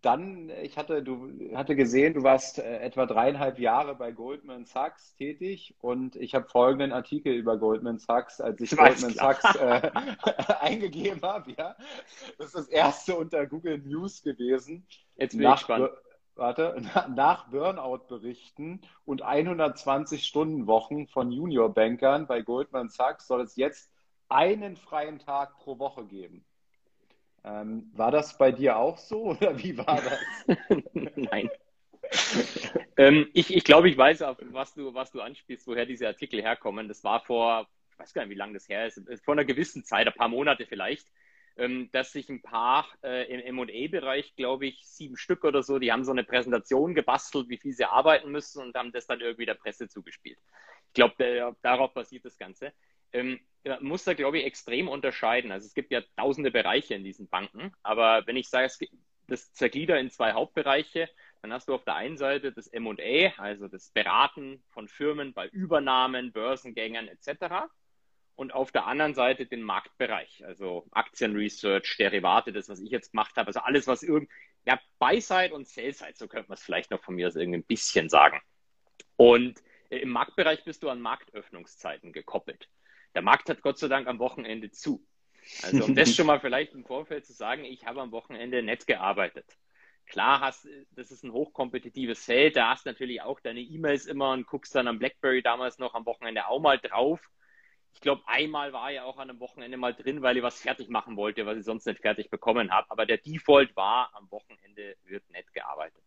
dann, ich hatte, du hatte gesehen, du warst äh, etwa dreieinhalb Jahre bei Goldman Sachs tätig und ich habe folgenden Artikel über Goldman Sachs, als ich Goldman klar. Sachs äh, eingegeben habe. Ja, das ist das erste unter Google News gewesen. Jetzt bin nach, ich gespannt. Warte, nach Burnout-Berichten und 120-Stunden-Wochen von Juniorbankern bei Goldman Sachs soll es jetzt einen freien Tag pro Woche geben. Ähm, war das bei dir auch so oder wie war das? Nein. ähm, ich, ich glaube, ich weiß, auf was du, was du anspielst, woher diese Artikel herkommen. Das war vor, ich weiß gar nicht, wie lange das her ist, vor einer gewissen Zeit, ein paar Monate vielleicht. Ähm, dass sich ein paar äh, im MA-Bereich, glaube ich, sieben Stück oder so, die haben so eine Präsentation gebastelt, wie viel sie arbeiten müssen und haben das dann irgendwie der Presse zugespielt. Ich glaube, darauf basiert das Ganze. Ähm, muss da, glaube ich, extrem unterscheiden. Also es gibt ja tausende Bereiche in diesen Banken, aber wenn ich sage, es gibt das zerglieder in zwei Hauptbereiche, dann hast du auf der einen Seite das M&A, also das Beraten von Firmen bei Übernahmen, Börsengängen etc. Und auf der anderen Seite den Marktbereich, also Aktienresearch, Derivate, das, was ich jetzt gemacht habe, also alles, was irgend, ja, Buy-Side und Sell-Side, so könnte man es vielleicht noch von mir aus irgendwie ein bisschen sagen. Und äh, im Marktbereich bist du an Marktöffnungszeiten gekoppelt. Der Markt hat Gott sei Dank am Wochenende zu. Also um das schon mal vielleicht im Vorfeld zu sagen, ich habe am Wochenende nett gearbeitet. Klar hast, das ist ein hochkompetitives Feld, da hast natürlich auch deine E-Mails immer und guckst dann am BlackBerry damals noch am Wochenende auch mal drauf. Ich glaube, einmal war ja auch an einem Wochenende mal drin, weil ich was fertig machen wollte, was ich sonst nicht fertig bekommen habe. Aber der Default war, am Wochenende wird nett gearbeitet.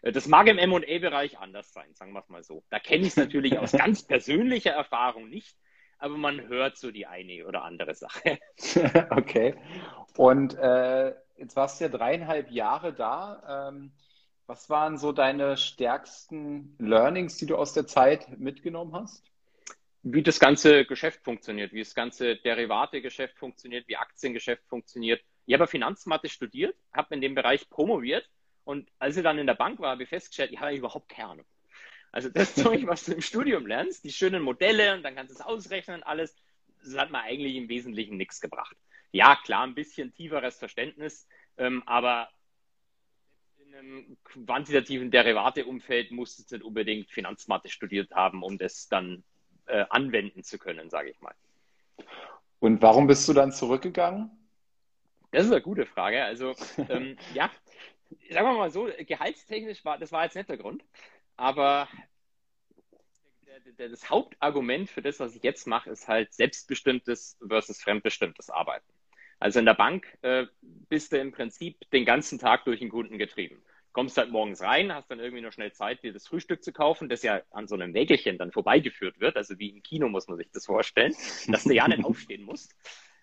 Äh, das mag im M&A-Bereich anders sein, sagen wir es mal so. Da kenne ich es natürlich aus ganz persönlicher Erfahrung nicht, aber man hört so die eine oder andere Sache. okay. Und äh, jetzt warst du ja dreieinhalb Jahre da. Ähm, was waren so deine stärksten Learnings, die du aus der Zeit mitgenommen hast? Wie das ganze Geschäft funktioniert, wie das ganze Derivate-Geschäft funktioniert, wie Aktiengeschäft funktioniert. Ich habe Finanzmathe studiert, habe in dem Bereich promoviert und als ich dann in der Bank war, habe ich festgestellt, ich habe überhaupt keine Ahnung. Also das Zeug, was du im Studium lernst, die schönen Modelle und dann kannst du es ausrechnen, alles, das hat mir eigentlich im Wesentlichen nichts gebracht. Ja, klar, ein bisschen tieferes Verständnis, ähm, aber in einem quantitativen Derivate-Umfeld musst du nicht unbedingt Finanzmathe studiert haben, um das dann äh, anwenden zu können, sage ich mal. Und warum bist du dann zurückgegangen? Das ist eine gute Frage. Also, ähm, ja, sagen wir mal so, gehaltstechnisch war, das war jetzt nicht der Grund. Aber das Hauptargument für das, was ich jetzt mache, ist halt selbstbestimmtes versus fremdbestimmtes Arbeiten. Also in der Bank äh, bist du im Prinzip den ganzen Tag durch den Kunden getrieben. Kommst halt morgens rein, hast dann irgendwie noch schnell Zeit, dir das Frühstück zu kaufen, das ja an so einem Wägelchen dann vorbeigeführt wird. Also wie im Kino muss man sich das vorstellen, dass du ja nicht aufstehen musst.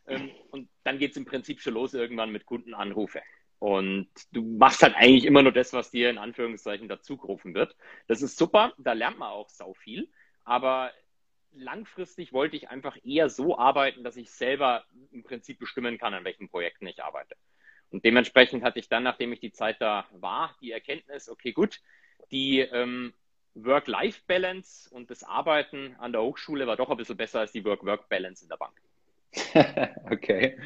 Ähm, und dann geht es im Prinzip schon los irgendwann mit Kundenanrufe. Und du machst halt eigentlich immer nur das, was dir in Anführungszeichen dazugerufen wird. Das ist super, da lernt man auch sau viel. Aber langfristig wollte ich einfach eher so arbeiten, dass ich selber im Prinzip bestimmen kann, an welchen Projekten ich arbeite. Und dementsprechend hatte ich dann, nachdem ich die Zeit da war, die Erkenntnis, okay, gut, die ähm, Work-Life-Balance und das Arbeiten an der Hochschule war doch ein bisschen besser als die Work-Work-Balance in der Bank. okay.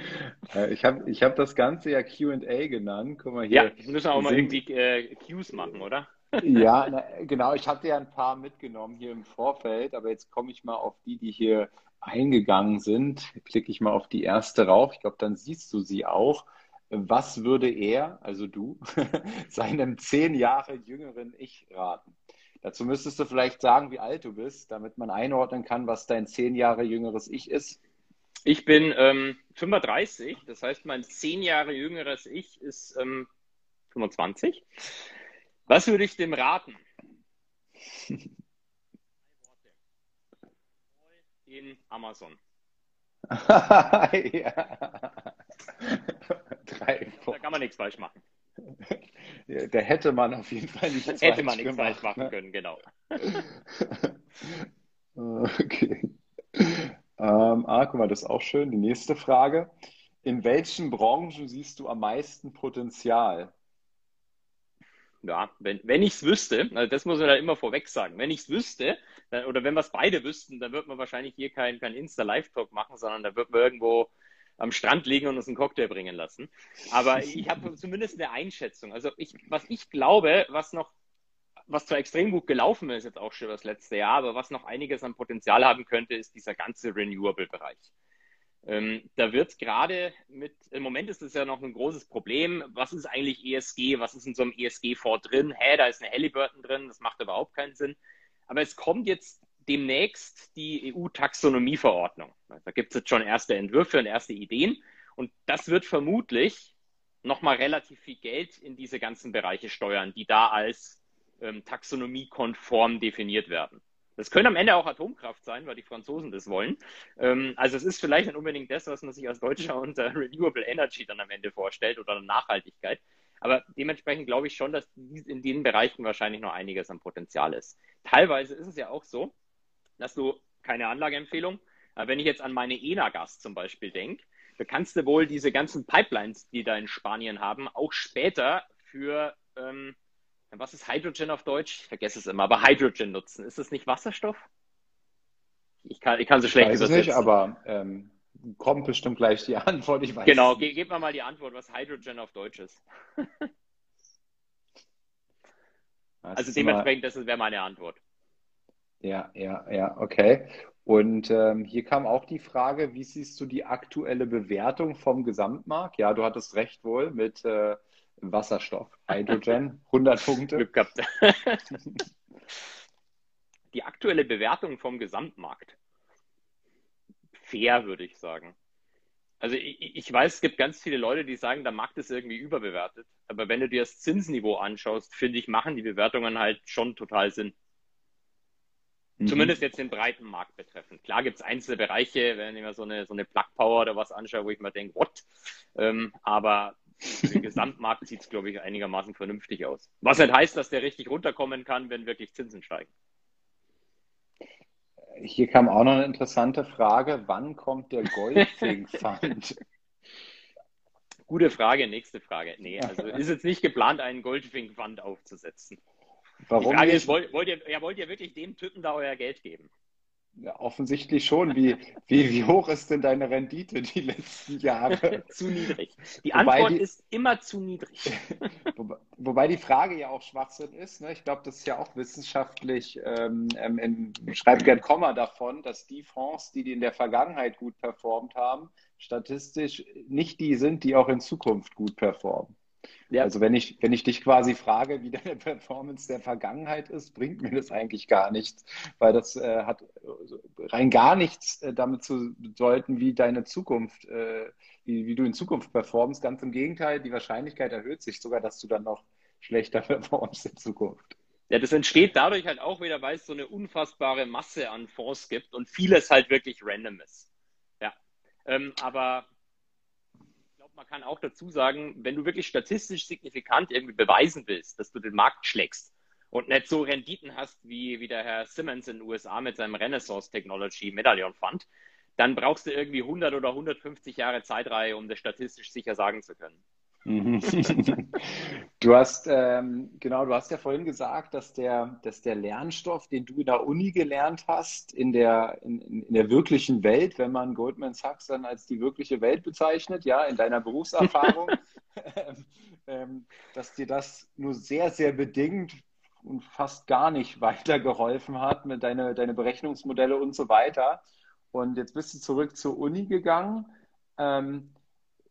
Äh, ich habe ich hab das Ganze ja QA genannt. Guck mal hier. Ja, müssen wir auch mal irgendwie äh, Qs machen, oder? ja, na, genau. Ich hatte ja ein paar mitgenommen hier im Vorfeld, aber jetzt komme ich mal auf die, die hier eingegangen sind. Klicke ich mal auf die erste rauf. Ich glaube, dann siehst du sie auch. Was würde er, also du, seinem zehn Jahre jüngeren Ich raten? Dazu müsstest du vielleicht sagen, wie alt du bist, damit man einordnen kann, was dein zehn Jahre jüngeres Ich ist. Ich bin ähm, 35, das heißt, mein zehn Jahre jüngeres Ich ist ähm, 25. Was würde ich dem raten? In Amazon. ja. Drei da kann man nichts falsch machen. Da hätte man auf jeden Fall nichts hätte man nichts falsch machen ne? können, genau. okay. Ähm, ah, guck mal, das ist auch schön. Die nächste Frage. In welchen Branchen siehst du am meisten Potenzial? Ja, wenn, wenn ich es wüsste, also das muss man da immer vorweg sagen, wenn ich es wüsste, dann, oder wenn wir es beide wüssten, dann wird man wahrscheinlich hier keinen kein Insta-Live-Talk machen, sondern da wird man irgendwo am Strand liegen und uns einen Cocktail bringen lassen. Aber ich habe zumindest eine Einschätzung. Also ich, was ich glaube, was noch was zwar extrem gut gelaufen ist, jetzt auch schon das letzte Jahr, aber was noch einiges an Potenzial haben könnte, ist dieser ganze Renewable-Bereich. Ähm, da wird gerade mit, im Moment ist das ja noch ein großes Problem. Was ist eigentlich ESG? Was ist in so einem ESG-Fonds drin? Hä, da ist eine Halliburton drin, das macht überhaupt keinen Sinn. Aber es kommt jetzt demnächst die EU-Taxonomie-Verordnung. Da gibt es jetzt schon erste Entwürfe und erste Ideen. Und das wird vermutlich nochmal relativ viel Geld in diese ganzen Bereiche steuern, die da als ähm, taxonomiekonform definiert werden. Das können am Ende auch Atomkraft sein, weil die Franzosen das wollen. Ähm, also es ist vielleicht nicht unbedingt das, was man sich als Deutscher unter Renewable Energy dann am Ende vorstellt oder Nachhaltigkeit. Aber dementsprechend glaube ich schon, dass in den Bereichen wahrscheinlich noch einiges an Potenzial ist. Teilweise ist es ja auch so, dass du keine Anlageempfehlung, aber wenn ich jetzt an meine Enagas zum Beispiel denke, da kannst du wohl diese ganzen Pipelines, die da in Spanien haben, auch später für ähm, was ist Hydrogen auf Deutsch? Ich vergesse es immer, aber Hydrogen nutzen. Ist das nicht Wasserstoff? Ich kann, ich kann so schlecht ich weiß übersetzen. nicht, aber ähm, kommt bestimmt gleich die Antwort. Ich weiß genau, ge gib mir mal die Antwort, was Hydrogen auf Deutsch ist. also dementsprechend, das wäre meine Antwort. Ja, ja, ja, okay. Und ähm, hier kam auch die Frage, wie siehst du die aktuelle Bewertung vom Gesamtmarkt? Ja, du hattest recht wohl mit äh, Wasserstoff, Hydrogen, 100 Punkte. Glück gehabt. Die aktuelle Bewertung vom Gesamtmarkt. Fair, würde ich sagen. Also ich, ich, weiß, es gibt ganz viele Leute, die sagen, der Markt ist irgendwie überbewertet. Aber wenn du dir das Zinsniveau anschaust, finde ich, machen die Bewertungen halt schon total Sinn. Mhm. Zumindest jetzt den breiten Markt betreffend. Klar gibt es einzelne Bereiche, wenn ich mir so eine, so eine Plug Power oder was anschaue, wo ich mir denke, what? Ähm, aber für den Gesamtmarkt sieht es, glaube ich, einigermaßen vernünftig aus. Was nicht heißt, dass der richtig runterkommen kann, wenn wirklich Zinsen steigen. Hier kam auch noch eine interessante Frage. Wann kommt der Goldfink Fund? Gute Frage, nächste Frage. Nee, also ist jetzt nicht geplant, einen Goldfink Fund aufzusetzen. Warum Die Frage nicht? ist, wollt, wollt, ihr, ja, wollt ihr wirklich dem Typen da euer Geld geben? Ja, offensichtlich schon. Wie, wie, wie hoch ist denn deine Rendite die letzten Jahre? zu niedrig. Die Antwort die, ist immer zu niedrig. wobei, wobei, die Frage ja auch Schwachsinn ist. Ne? Ich glaube, das ist ja auch wissenschaftlich, ähm, ähm, schreibt gern Komma davon, dass die Fonds, die, die in der Vergangenheit gut performt haben, statistisch nicht die sind, die auch in Zukunft gut performen. Ja. Also wenn ich, wenn ich dich quasi frage, wie deine Performance der Vergangenheit ist, bringt mir das eigentlich gar nichts, weil das äh, hat rein gar nichts äh, damit zu bedeuten, wie deine Zukunft, äh, wie, wie du in Zukunft performst. Ganz im Gegenteil, die Wahrscheinlichkeit erhöht sich sogar, dass du dann noch schlechter performst in Zukunft. Ja, das entsteht dadurch halt auch wieder, weil es so eine unfassbare Masse an Fonds gibt und vieles halt wirklich random ist. Ja, ähm, aber man kann auch dazu sagen, wenn du wirklich statistisch signifikant irgendwie beweisen willst, dass du den Markt schlägst und nicht so Renditen hast wie, wie der Herr Simmons in den USA mit seinem Renaissance Technology Medaillon Fund, dann brauchst du irgendwie 100 oder 150 Jahre Zeitreihe, um das statistisch sicher sagen zu können. Mhm. Du hast, ähm, genau, du hast ja vorhin gesagt, dass der, dass der Lernstoff, den du in der Uni gelernt hast, in der, in, in der wirklichen Welt, wenn man Goldman Sachs dann als die wirkliche Welt bezeichnet, ja, in deiner Berufserfahrung, ähm, ähm, dass dir das nur sehr, sehr bedingt und fast gar nicht weitergeholfen hat mit deine, deine Berechnungsmodelle und so weiter. Und jetzt bist du zurück zur Uni gegangen. Ähm,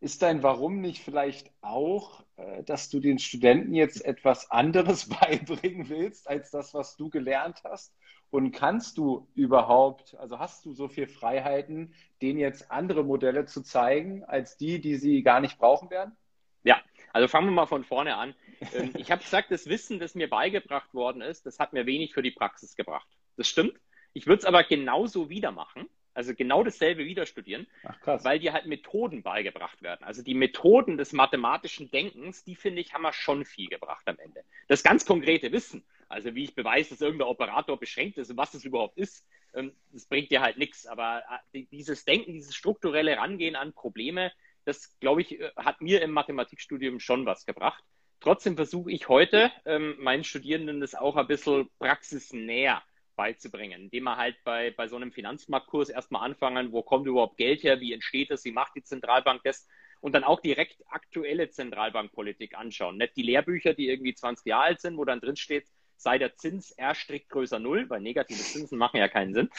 ist dein Warum nicht vielleicht auch, äh, dass du den Studenten jetzt etwas anderes beibringen willst, als das, was du gelernt hast? Und kannst du überhaupt, also hast du so viel Freiheiten, denen jetzt andere Modelle zu zeigen, als die, die sie gar nicht brauchen werden? Ja, also fangen wir mal von vorne an. Ähm, ich habe gesagt, das Wissen, das mir beigebracht worden ist, das hat mir wenig für die Praxis gebracht. Das stimmt. Ich würde es aber genauso wieder machen. Also genau dasselbe wieder studieren, Ach, weil dir halt Methoden beigebracht werden. Also die Methoden des mathematischen Denkens, die finde ich, haben wir schon viel gebracht am Ende. Das ganz konkrete Wissen, also wie ich beweise, dass irgendein Operator beschränkt ist und was das überhaupt ist, ähm, das bringt dir halt nichts. Aber äh, dieses Denken, dieses strukturelle Rangehen an Probleme, das, glaube ich, äh, hat mir im Mathematikstudium schon was gebracht. Trotzdem versuche ich heute ähm, meinen Studierenden das auch ein bisschen praxisnäher beizubringen, indem wir halt bei, bei so einem Finanzmarktkurs erstmal anfangen, wo kommt überhaupt Geld her, wie entsteht es, wie macht die Zentralbank das und dann auch direkt aktuelle Zentralbankpolitik anschauen. Nicht die Lehrbücher, die irgendwie 20 Jahre alt sind, wo dann drin steht, sei der Zins R strikt größer Null, weil negative Zinsen machen ja keinen Sinn,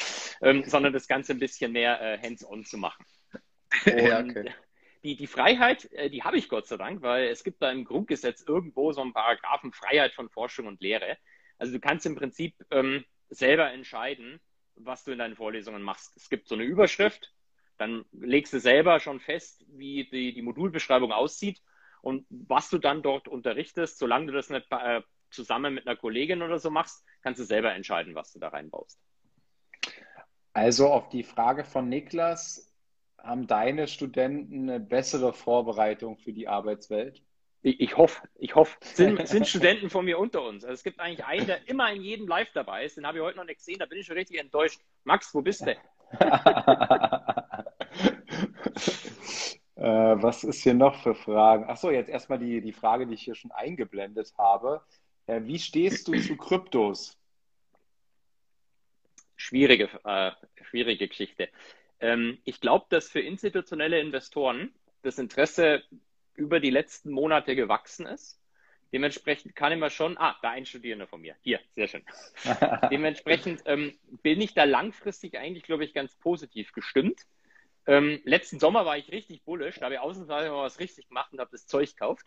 ähm, sondern das Ganze ein bisschen mehr äh, hands-on zu machen. ja, okay. Die, die Freiheit, äh, die habe ich Gott sei Dank, weil es gibt da im Grundgesetz irgendwo so einen Paragraphen Freiheit von Forschung und Lehre. Also du kannst im Prinzip ähm, selber entscheiden, was du in deinen Vorlesungen machst. Es gibt so eine Überschrift, dann legst du selber schon fest, wie die, die Modulbeschreibung aussieht und was du dann dort unterrichtest, solange du das nicht äh, zusammen mit einer Kollegin oder so machst, kannst du selber entscheiden, was du da reinbaust. Also auf die Frage von Niklas, haben deine Studenten eine bessere Vorbereitung für die Arbeitswelt? Ich, ich hoffe, ich hoffe. Sind, sind Studenten von mir unter uns? Also es gibt eigentlich einen, der immer in jedem Live dabei ist. Den habe ich heute noch nicht gesehen, da bin ich schon richtig enttäuscht. Max, wo bist du? äh, was ist hier noch für Fragen? Achso, jetzt erstmal die, die Frage, die ich hier schon eingeblendet habe. Äh, wie stehst du zu Kryptos? Schwierige, äh, schwierige Geschichte. Ähm, ich glaube, dass für institutionelle Investoren das Interesse über die letzten Monate gewachsen ist. Dementsprechend kann ich mir schon, ah, da ein Studierender von mir. Hier, sehr schön. Dementsprechend ähm, bin ich da langfristig eigentlich, glaube ich, ganz positiv gestimmt. Ähm, letzten Sommer war ich richtig bullisch, da habe ich ausnahmsweise mal was richtig gemacht und habe das Zeug gekauft.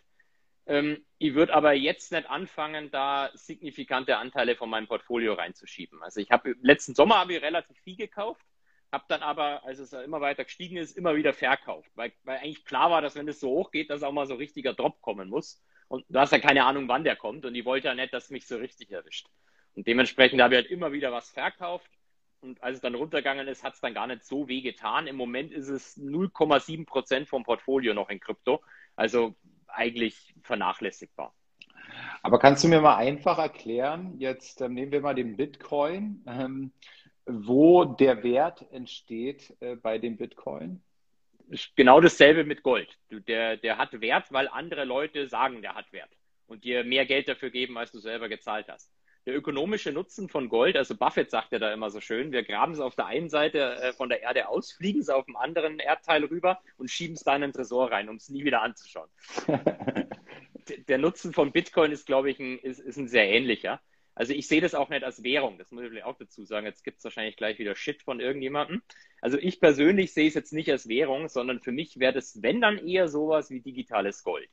Ähm, ich würde aber jetzt nicht anfangen, da signifikante Anteile von meinem Portfolio reinzuschieben. Also ich habe letzten Sommer habe ich relativ viel gekauft habe dann aber, als es immer weiter gestiegen ist, immer wieder verkauft, weil, weil eigentlich klar war, dass wenn es so hoch geht, dass auch mal so richtiger Drop kommen muss. Und du hast ja keine Ahnung, wann der kommt und ich wollte ja nicht, dass mich so richtig erwischt. Und dementsprechend habe ich halt immer wieder was verkauft. Und als es dann runtergegangen ist, hat es dann gar nicht so weh getan. Im Moment ist es 0,7 Prozent vom Portfolio noch in Krypto. Also eigentlich vernachlässigbar. Aber kannst du mir mal einfach erklären, jetzt ähm, nehmen wir mal den Bitcoin. Ähm, wo der Wert entsteht äh, bei dem Bitcoin? Genau dasselbe mit Gold. Der, der hat Wert, weil andere Leute sagen, der hat Wert und dir mehr Geld dafür geben, als du selber gezahlt hast. Der ökonomische Nutzen von Gold, also Buffett sagt ja da immer so schön, wir graben es auf der einen Seite äh, von der Erde aus, fliegen es auf dem anderen Erdteil rüber und schieben es da in den Tresor rein, um es nie wieder anzuschauen. der Nutzen von Bitcoin ist, glaube ich, ein, ist, ist ein sehr ähnlicher. Also ich sehe das auch nicht als Währung, das muss ich auch dazu sagen. Jetzt gibt es wahrscheinlich gleich wieder Shit von irgendjemandem. Also ich persönlich sehe es jetzt nicht als Währung, sondern für mich wäre das, wenn dann eher sowas wie digitales Gold.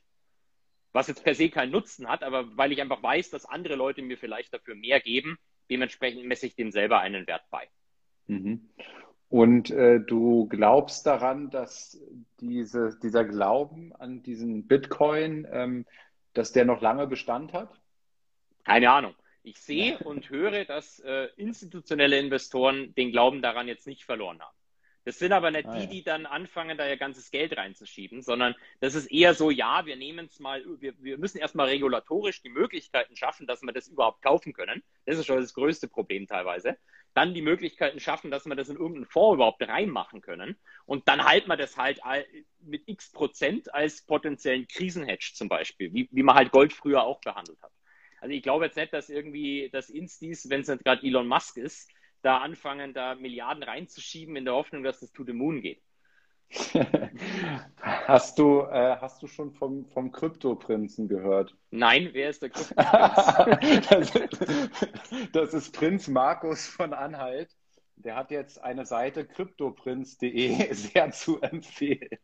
Was jetzt per se keinen Nutzen hat, aber weil ich einfach weiß, dass andere Leute mir vielleicht dafür mehr geben, dementsprechend messe ich dem selber einen Wert bei. Mhm. Und äh, du glaubst daran, dass diese, dieser Glauben an diesen Bitcoin, ähm, dass der noch lange Bestand hat? Keine Ahnung. Ich sehe und höre, dass äh, institutionelle Investoren den Glauben daran jetzt nicht verloren haben. Das sind aber nicht ah, die, die dann anfangen, da ihr ganzes Geld reinzuschieben, sondern das ist eher so, ja, wir nehmen es mal, wir, wir müssen erstmal regulatorisch die Möglichkeiten schaffen, dass wir das überhaupt kaufen können. Das ist schon das größte Problem teilweise. Dann die Möglichkeiten schaffen, dass wir das in irgendeinen Fonds überhaupt reinmachen können. Und dann halten wir das halt mit x Prozent als potenziellen Krisenhedge zum Beispiel, wie, wie man halt Gold früher auch behandelt hat. Also ich glaube jetzt nicht, dass irgendwie das Instis, wenn es nicht gerade Elon Musk ist, da anfangen, da Milliarden reinzuschieben in der Hoffnung, dass das to the moon geht. hast, du, äh, hast du schon vom, vom Kryptoprinzen gehört? Nein, wer ist der Kryptoprinz? das, das ist Prinz Markus von Anhalt. Der hat jetzt eine Seite kryptoprinz.de sehr zu empfehlen.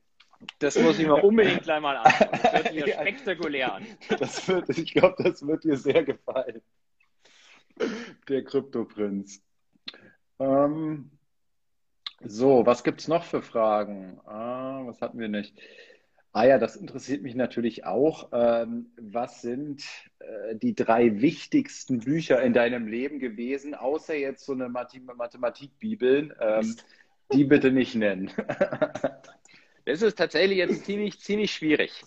Das muss ich mir unbedingt gleich mal anschauen. Das hört sich ja spektakulär an. Das wird, ich glaube, das wird dir sehr gefallen. Der Kryptoprinz. Ähm, so, was gibt es noch für Fragen? Ah, was hatten wir nicht? Ah ja, das interessiert mich natürlich auch. Ähm, was sind äh, die drei wichtigsten Bücher in deinem Leben gewesen, außer jetzt so eine Mathematikbibeln? Ähm, die bitte nicht nennen. Das ist tatsächlich jetzt ziemlich, ziemlich schwierig.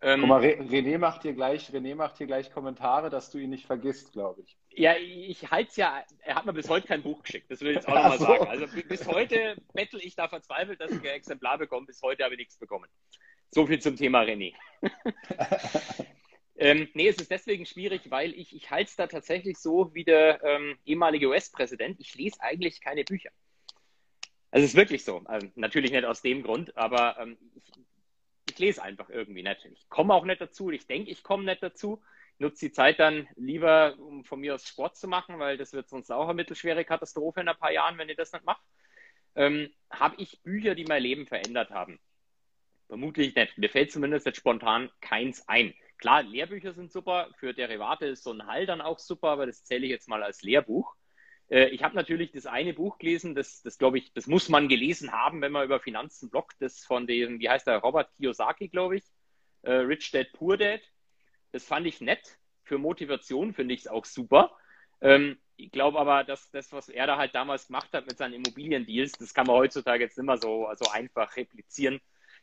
Ähm, Guck mal, René macht hier gleich, René macht hier gleich Kommentare, dass du ihn nicht vergisst, glaube ich. Ja, ich halte es ja, er hat mir bis heute kein Buch geschickt, das will ich jetzt auch nochmal so. sagen. Also bis heute bettel ich da verzweifelt, dass ich ein Exemplar bekomme, bis heute habe ich nichts bekommen. So viel zum Thema René. ähm, nee, es ist deswegen schwierig, weil ich, ich halte es da tatsächlich so wie der ähm, ehemalige US-Präsident, ich lese eigentlich keine Bücher. Also es ist wirklich so. Also natürlich nicht aus dem Grund, aber ähm, ich, ich, lese einfach irgendwie nicht. Ich komme auch nicht dazu. Ich denke, ich komme nicht dazu. Nutze die Zeit dann lieber, um von mir aus Sport zu machen, weil das wird sonst auch eine mittelschwere Katastrophe in ein paar Jahren, wenn ich das nicht mache. Ähm, habe ich Bücher, die mein Leben verändert haben? Vermutlich nicht. Mir fällt zumindest jetzt spontan keins ein. Klar, Lehrbücher sind super. Für Derivate ist so ein Hall dann auch super, aber das zähle ich jetzt mal als Lehrbuch. Äh, ich habe natürlich das eine Buch gelesen, das, das glaube ich, das muss man gelesen haben, wenn man über Finanzen bloggt, das von dem, wie heißt der, Robert Kiyosaki, glaube ich, äh, Rich Dad, Poor Dad. Das fand ich nett. Für Motivation finde ich es auch super. Ähm, ich glaube aber, dass das, was er da halt damals gemacht hat mit seinen Immobiliendeals, das kann man heutzutage jetzt nicht mehr so, so einfach replizieren.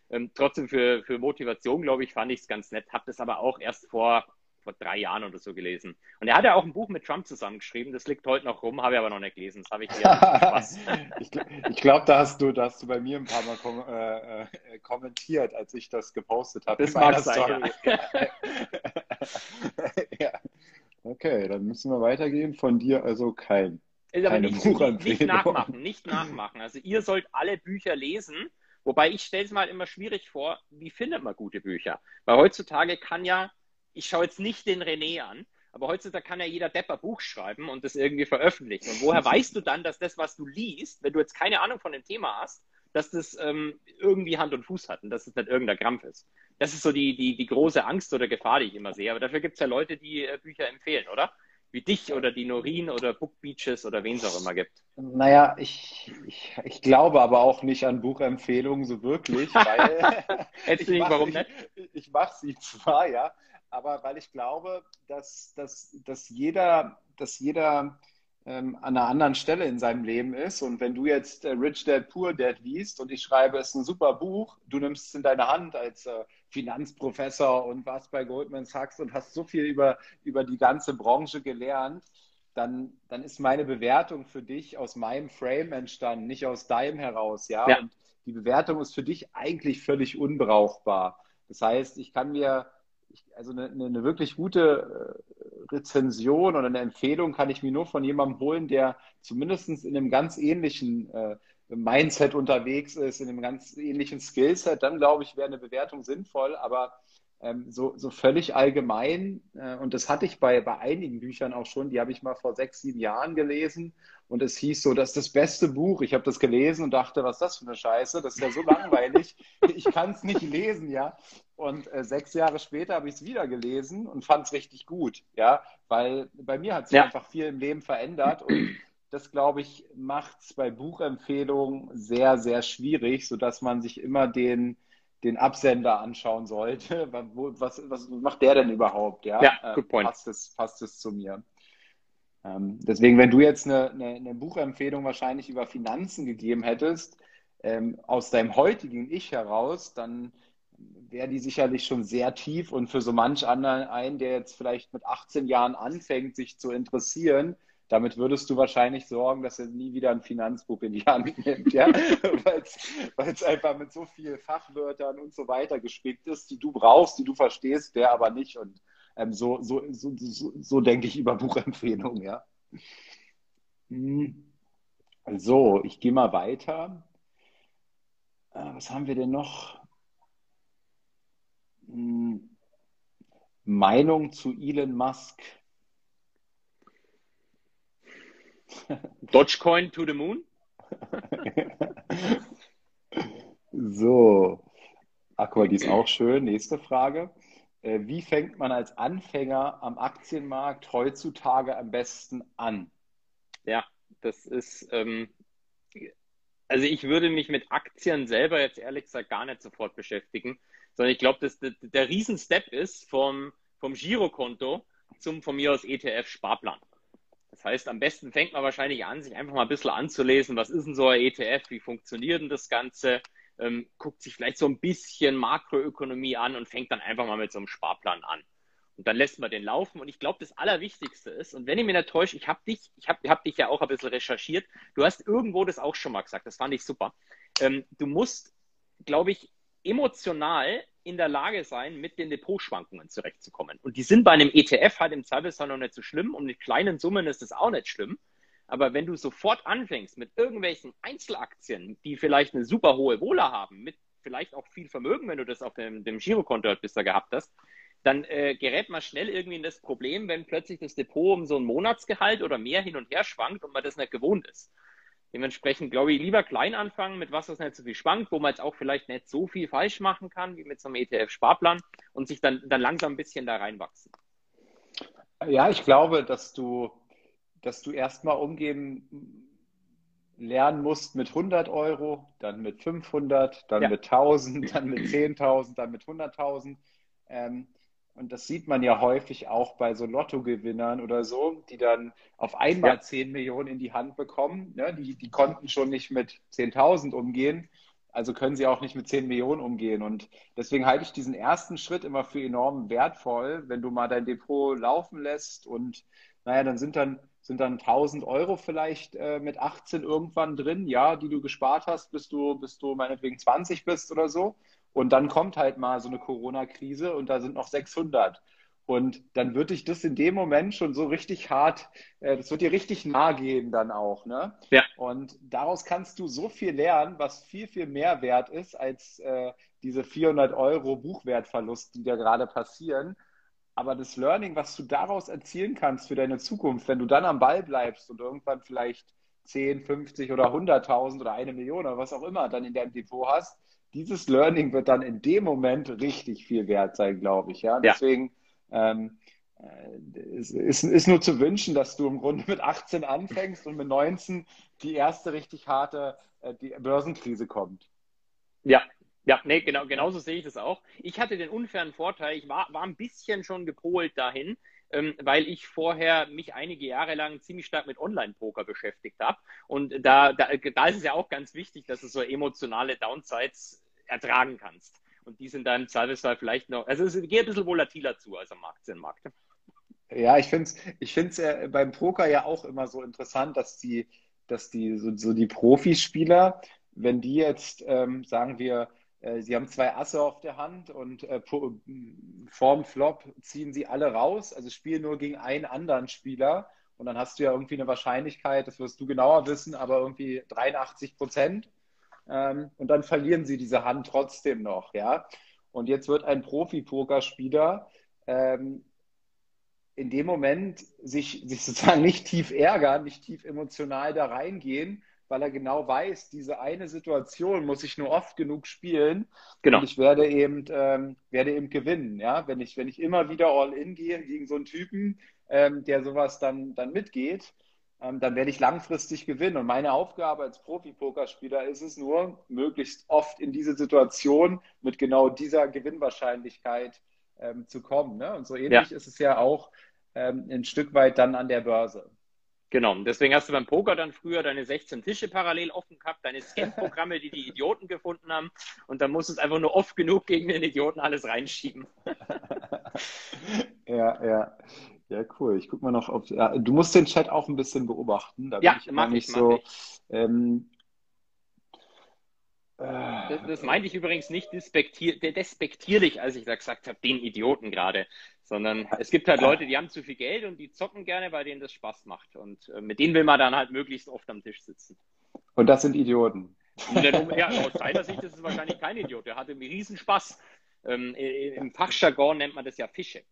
Ähm, trotzdem für, für Motivation, glaube ich, fand ich es ganz nett. Habe das aber auch erst vor, vor drei Jahren oder so gelesen. Und er hat ja auch ein Buch mit Trump zusammengeschrieben. Das liegt heute noch rum, habe ich aber noch nicht gelesen. Das habe ich Spaß. ich ich glaube, da hast du, da hast du bei mir ein paar Mal kom äh, äh, kommentiert, als ich das gepostet habe. Das mag sein, ja. ja. Okay, dann müssen wir weitergehen. Von dir also kein. Ist aber nicht, nicht nachmachen, nicht nachmachen. Also ihr sollt alle Bücher lesen Wobei ich stelle es mal immer schwierig vor, wie findet man gute Bücher? Weil heutzutage kann ja, ich schaue jetzt nicht den René an, aber heutzutage kann ja jeder Depper Buch schreiben und das irgendwie veröffentlichen. Und woher weißt du dann, dass das, was du liest, wenn du jetzt keine Ahnung von dem Thema hast, dass das ähm, irgendwie Hand und Fuß hat und dass es nicht irgendein Krampf ist? Das ist so die, die, die große Angst oder Gefahr, die ich immer sehe. Aber dafür gibt es ja Leute, die äh, Bücher empfehlen, oder? wie dich oder die Norin oder Book Beaches oder wen es auch immer gibt? Naja, ich, ich, ich glaube aber auch nicht an Buchempfehlungen so wirklich, weil Hättest du nicht, warum nicht? Ich, ich mache sie zwar, ja, aber weil ich glaube, dass, dass, dass jeder, dass jeder ähm, an einer anderen Stelle in seinem Leben ist. Und wenn du jetzt äh, Rich Dad Poor Dad liest und ich schreibe, es ist ein super Buch, du nimmst es in deine Hand als äh, Finanzprofessor und warst bei Goldman Sachs und hast so viel über, über die ganze Branche gelernt, dann, dann ist meine Bewertung für dich aus meinem Frame entstanden, nicht aus deinem heraus, ja. ja. Und die Bewertung ist für dich eigentlich völlig unbrauchbar. Das heißt, ich kann mir also eine, eine, wirklich gute äh, Rezension oder eine Empfehlung kann ich mir nur von jemandem holen, der zumindest in einem ganz ähnlichen äh, Mindset unterwegs ist, in einem ganz ähnlichen Skillset. Dann glaube ich, wäre eine Bewertung sinnvoll. Aber so, so völlig allgemein, äh, und das hatte ich bei, bei einigen Büchern auch schon, die habe ich mal vor sechs, sieben Jahren gelesen und es hieß so, das ist das beste Buch. Ich habe das gelesen und dachte, was ist das für eine Scheiße? Das ist ja so langweilig. Ich kann es nicht lesen, ja. Und äh, sechs Jahre später habe ich es wieder gelesen und fand es richtig gut, ja, weil bei mir hat sich ja. einfach viel im Leben verändert und das, glaube ich, macht es bei Buchempfehlungen sehr, sehr schwierig, sodass man sich immer den, den Absender anschauen sollte. Was, was macht der denn überhaupt? Ja, ja good point. Passt es, passt es zu mir? Ähm, deswegen, wenn du jetzt eine, eine, eine, Buchempfehlung wahrscheinlich über Finanzen gegeben hättest, ähm, aus deinem heutigen Ich heraus, dann wäre die sicherlich schon sehr tief und für so manch anderen einen, der jetzt vielleicht mit 18 Jahren anfängt, sich zu interessieren, damit würdest du wahrscheinlich sorgen, dass er nie wieder ein Finanzbuch in die Hand nimmt, ja? weil es einfach mit so vielen Fachwörtern und so weiter gespickt ist, die du brauchst, die du verstehst, der aber nicht. Und ähm, so, so, so, so, so denke ich über Buchempfehlungen, ja. Hm. So, ich gehe mal weiter. Äh, was haben wir denn noch? Hm. Meinung zu Elon Musk. Dogecoin to the moon? so. Ach, guck die ist auch schön. Nächste Frage. Äh, wie fängt man als Anfänger am Aktienmarkt heutzutage am besten an? Ja, das ist, ähm, also ich würde mich mit Aktien selber jetzt ehrlich gesagt gar nicht sofort beschäftigen, sondern ich glaube, dass der, der Riesenstep ist vom, vom Girokonto zum von mir aus ETF-Sparplan. Das heißt, am besten fängt man wahrscheinlich an, sich einfach mal ein bisschen anzulesen, was ist denn so ein ETF, wie funktioniert denn das Ganze, ähm, guckt sich vielleicht so ein bisschen Makroökonomie an und fängt dann einfach mal mit so einem Sparplan an. Und dann lässt man den laufen. Und ich glaube, das Allerwichtigste ist, und wenn ich mich nicht täusche, ich habe dich, ich habe hab dich ja auch ein bisschen recherchiert, du hast irgendwo das auch schon mal gesagt, das fand ich super. Ähm, du musst, glaube ich, emotional in der Lage sein, mit den Depotschwankungen zurechtzukommen. Und die sind bei einem ETF halt im Zweifelsfall noch nicht so schlimm. Und mit kleinen Summen ist es auch nicht schlimm. Aber wenn du sofort anfängst mit irgendwelchen Einzelaktien, die vielleicht eine super hohe Wohler haben, mit vielleicht auch viel Vermögen, wenn du das auf dem, dem Girokonto halt bisher gehabt hast, dann äh, gerät man schnell irgendwie in das Problem, wenn plötzlich das Depot um so ein Monatsgehalt oder mehr hin und her schwankt und man das nicht gewohnt ist. Dementsprechend glaube ich, lieber klein anfangen, mit was das nicht so viel schwankt, wo man jetzt auch vielleicht nicht so viel falsch machen kann, wie mit so einem ETF-Sparplan und sich dann, dann langsam ein bisschen da reinwachsen. Ja, ich glaube, dass du, dass du erstmal umgehen lernen musst mit 100 Euro, dann mit 500, dann ja. mit 1000, dann mit 10.000, dann mit 100.000. Ähm, und das sieht man ja häufig auch bei so Lottogewinnern oder so, die dann auf einmal ja. 10 Millionen in die Hand bekommen. Ne? Die, die konnten schon nicht mit 10.000 umgehen, also können sie auch nicht mit 10 Millionen umgehen. Und deswegen halte ich diesen ersten Schritt immer für enorm wertvoll, wenn du mal dein Depot laufen lässt und naja, dann sind dann sind dann 1000 Euro vielleicht äh, mit 18 irgendwann drin, ja, die du gespart hast, bis du, bis du meinetwegen 20 bist oder so. Und dann kommt halt mal so eine Corona-Krise und da sind noch 600. Und dann wird dich das in dem Moment schon so richtig hart, äh, das wird dir richtig nahe gehen dann auch. Ne? Ja. Und daraus kannst du so viel lernen, was viel, viel mehr wert ist als äh, diese 400 Euro Buchwertverlust, die da gerade passieren. Aber das Learning, was du daraus erzielen kannst für deine Zukunft, wenn du dann am Ball bleibst und irgendwann vielleicht 10, 50 oder 100.000 oder eine Million oder was auch immer dann in deinem Depot hast, dieses Learning wird dann in dem Moment richtig viel wert sein, glaube ich. Ja, deswegen ähm, äh, es ist, ist nur zu wünschen, dass du im Grunde mit 18 anfängst und mit 19 die erste richtig harte äh, die Börsenkrise kommt. Ja, ja, nee, genau, genauso sehe ich das auch. Ich hatte den unfairen Vorteil, ich war, war ein bisschen schon gepolt dahin, ähm, weil ich vorher mich einige Jahre lang ziemlich stark mit Online-Poker beschäftigt habe. Und da, da, da ist es ja auch ganz wichtig, dass du so emotionale Downsides ertragen kannst. Und die sind dann im Zweifelsfall vielleicht noch, also es geht ein bisschen volatiler zu als am Aktienmarkt. Ja, ich finde es ich find's ja beim Poker ja auch immer so interessant, dass die, dass die, so, so die Profispieler, wenn die jetzt, ähm, sagen wir, äh, sie haben zwei Asse auf der Hand und äh, vorm Flop ziehen sie alle raus, also spielen nur gegen einen anderen Spieler. Und dann hast du ja irgendwie eine Wahrscheinlichkeit, das wirst du genauer wissen, aber irgendwie 83 Prozent. Ähm, und dann verlieren sie diese Hand trotzdem noch, ja. Und jetzt wird ein Profi-Pokerspieler ähm, in dem Moment sich, sich sozusagen nicht tief ärgern, nicht tief emotional da reingehen, weil er genau weiß, diese eine Situation muss ich nur oft genug spielen genau. und ich werde eben, ähm, werde eben gewinnen. Ja? Wenn, ich, wenn ich immer wieder all in gehe gegen so einen Typen, ähm, der sowas dann, dann mitgeht, dann werde ich langfristig gewinnen. Und meine Aufgabe als Profi-Pokerspieler ist es nur, möglichst oft in diese Situation mit genau dieser Gewinnwahrscheinlichkeit ähm, zu kommen. Ne? Und so ähnlich ja. ist es ja auch ähm, ein Stück weit dann an der Börse. Genau, deswegen hast du beim Poker dann früher deine 16 Tische parallel offen gehabt, deine Scan-Programme, die die Idioten gefunden haben und dann musst du es einfach nur oft genug gegen den Idioten alles reinschieben. ja, ja. Ja, cool. Ich guck mal noch, ob ja, du musst den Chat auch ein bisschen beobachten. Da ja, bin ich nicht ich, so. Ähm, das, das, meinte ich übrigens nicht despektier, despektierlich, als ich da gesagt habe, den Idioten gerade, sondern es gibt halt Leute, die haben zu viel Geld und die zocken gerne, bei denen das Spaß macht. Und äh, mit denen will man dann halt möglichst oft am Tisch sitzen. Und das sind Idioten. Ja, aus seiner Sicht ist es wahrscheinlich kein Idiot. Der hatte riesen Spaß. Ähm, Im Fachjargon nennt man das ja Fische.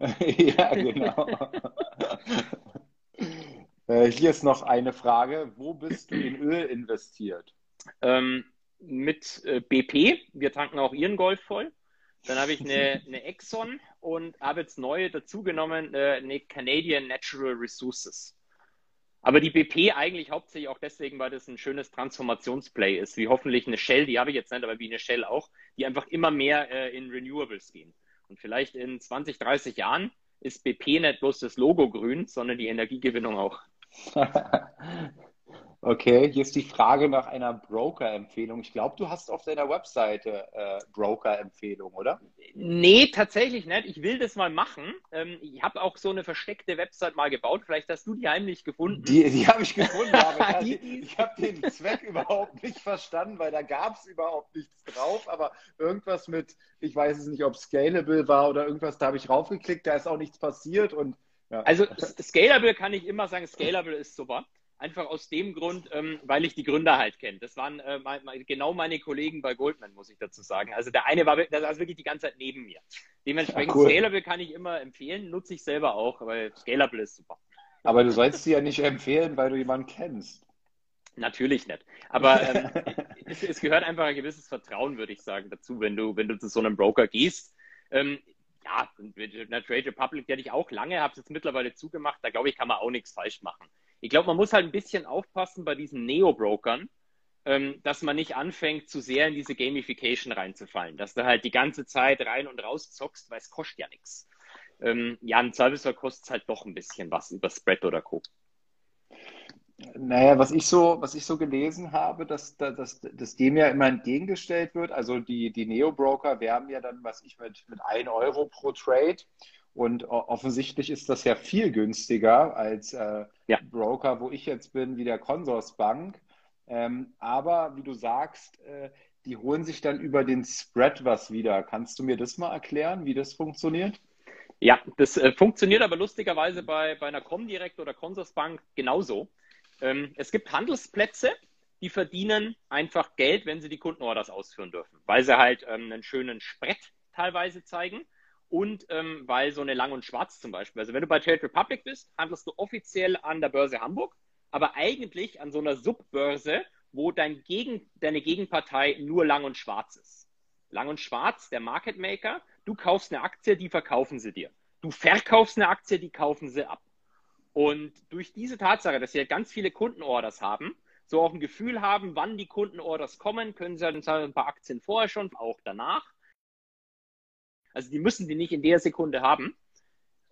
ja, genau. äh, hier ist noch eine Frage. Wo bist du in Öl investiert? Ähm, mit äh, BP. Wir tanken auch ihren Golf voll. Dann habe ich eine, eine Exxon und habe jetzt neu dazugenommen äh, eine Canadian Natural Resources. Aber die BP eigentlich hauptsächlich auch deswegen, weil das ein schönes Transformationsplay ist, wie hoffentlich eine Shell, die habe ich jetzt nicht, aber wie eine Shell auch, die einfach immer mehr äh, in Renewables gehen. Und vielleicht in 20, 30 Jahren ist BP nicht bloß das Logo grün, sondern die Energiegewinnung auch. Okay, hier ist die Frage nach einer Broker-Empfehlung. Ich glaube, du hast auf deiner Webseite äh, Broker-Empfehlung, oder? Nee, tatsächlich nicht. Ich will das mal machen. Ähm, ich habe auch so eine versteckte Website mal gebaut. Vielleicht hast du die heimlich gefunden. Die, die habe ich gefunden, aber ich, ich habe den Zweck überhaupt nicht verstanden, weil da gab es überhaupt nichts drauf. Aber irgendwas mit, ich weiß es nicht, ob Scalable war oder irgendwas, da habe ich raufgeklickt, da ist auch nichts passiert. Und, ja. Also Scalable kann ich immer sagen, Scalable ist super. Einfach aus dem Grund, ähm, weil ich die Gründer halt kenne. Das waren äh, mein, mein, genau meine Kollegen bei Goldman, muss ich dazu sagen. Also der eine war, der saß wirklich die ganze Zeit neben mir. Dementsprechend cool. Scalable kann ich immer empfehlen, nutze ich selber auch, weil Scalable ist super. Aber du sollst sie ja nicht empfehlen, weil du jemanden kennst. Natürlich nicht. Aber ähm, es, es, gehört einfach ein gewisses Vertrauen, würde ich sagen, dazu, wenn du, wenn du zu so einem Broker gehst. Ähm, ja, mit einer Trade Republic, der ich auch lange, habe es jetzt mittlerweile zugemacht, da glaube ich, kann man auch nichts falsch machen. Ich glaube, man muss halt ein bisschen aufpassen bei diesen Neo-Brokern, ähm, dass man nicht anfängt, zu sehr in diese Gamification reinzufallen, dass du halt die ganze Zeit rein und raus zockst, weil es kostet ja nichts. Ähm, ja, ein Servicer kostet halt doch ein bisschen was über Spread oder Co. Naja, was ich so, was ich so gelesen habe, dass, dass, dass dem ja immer entgegengestellt wird. Also die, die Neo-Broker werben ja dann, was ich mit, mit 1 Euro pro Trade. Und offensichtlich ist das ja viel günstiger als äh, ja. Broker, wo ich jetzt bin, wie der Consorsbank. Ähm, aber wie du sagst, äh, die holen sich dann über den Spread was wieder. Kannst du mir das mal erklären, wie das funktioniert? Ja, das äh, funktioniert aber lustigerweise bei, bei einer Comdirect oder Consorsbank genauso. Ähm, es gibt Handelsplätze, die verdienen einfach Geld, wenn sie die Kundenorders ausführen dürfen, weil sie halt ähm, einen schönen Spread teilweise zeigen und ähm, weil so eine Lang und Schwarz zum Beispiel. Also wenn du bei Trade Republic bist, handelst du offiziell an der Börse Hamburg aber eigentlich an so einer Subbörse, wo dein Gegen, deine Gegenpartei nur lang und schwarz ist. Lang und schwarz, der Market Maker, du kaufst eine Aktie, die verkaufen sie dir. Du verkaufst eine Aktie, die kaufen sie ab. Und durch diese Tatsache, dass sie ganz viele Kundenorders haben, so auch ein Gefühl haben, wann die Kundenorders kommen, können sie dann ein paar Aktien vorher schon, auch danach. Also die müssen die nicht in der Sekunde haben.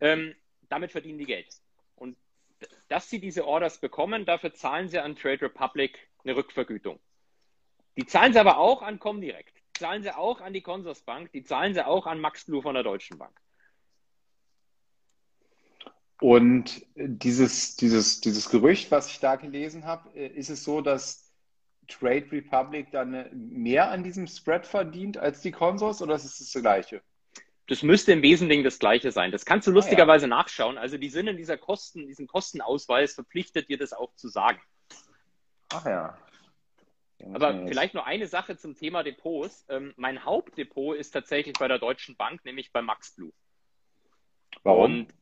Ähm, damit verdienen die Geld. Und dass sie diese Orders bekommen, dafür zahlen sie an Trade Republic eine Rückvergütung. Die zahlen sie aber auch an Comdirect, die zahlen sie auch an die Consorsbank, die zahlen sie auch an Max Blue von der Deutschen Bank. Und dieses, dieses, dieses Gerücht, was ich da gelesen habe, äh, ist es so, dass Trade Republic dann mehr an diesem Spread verdient als die Consors oder ist es das gleiche? Das müsste im Wesentlichen das Gleiche sein. Das kannst du lustigerweise ah, ja. nachschauen. Also die sind in dieser Kosten, diesem Kostenausweis verpflichtet, dir das auch zu sagen. Ach ja. Aber vielleicht noch eine Sache zum Thema Depots. Ähm, mein Hauptdepot ist tatsächlich bei der Deutschen Bank, nämlich bei Max Blue. Warum? Und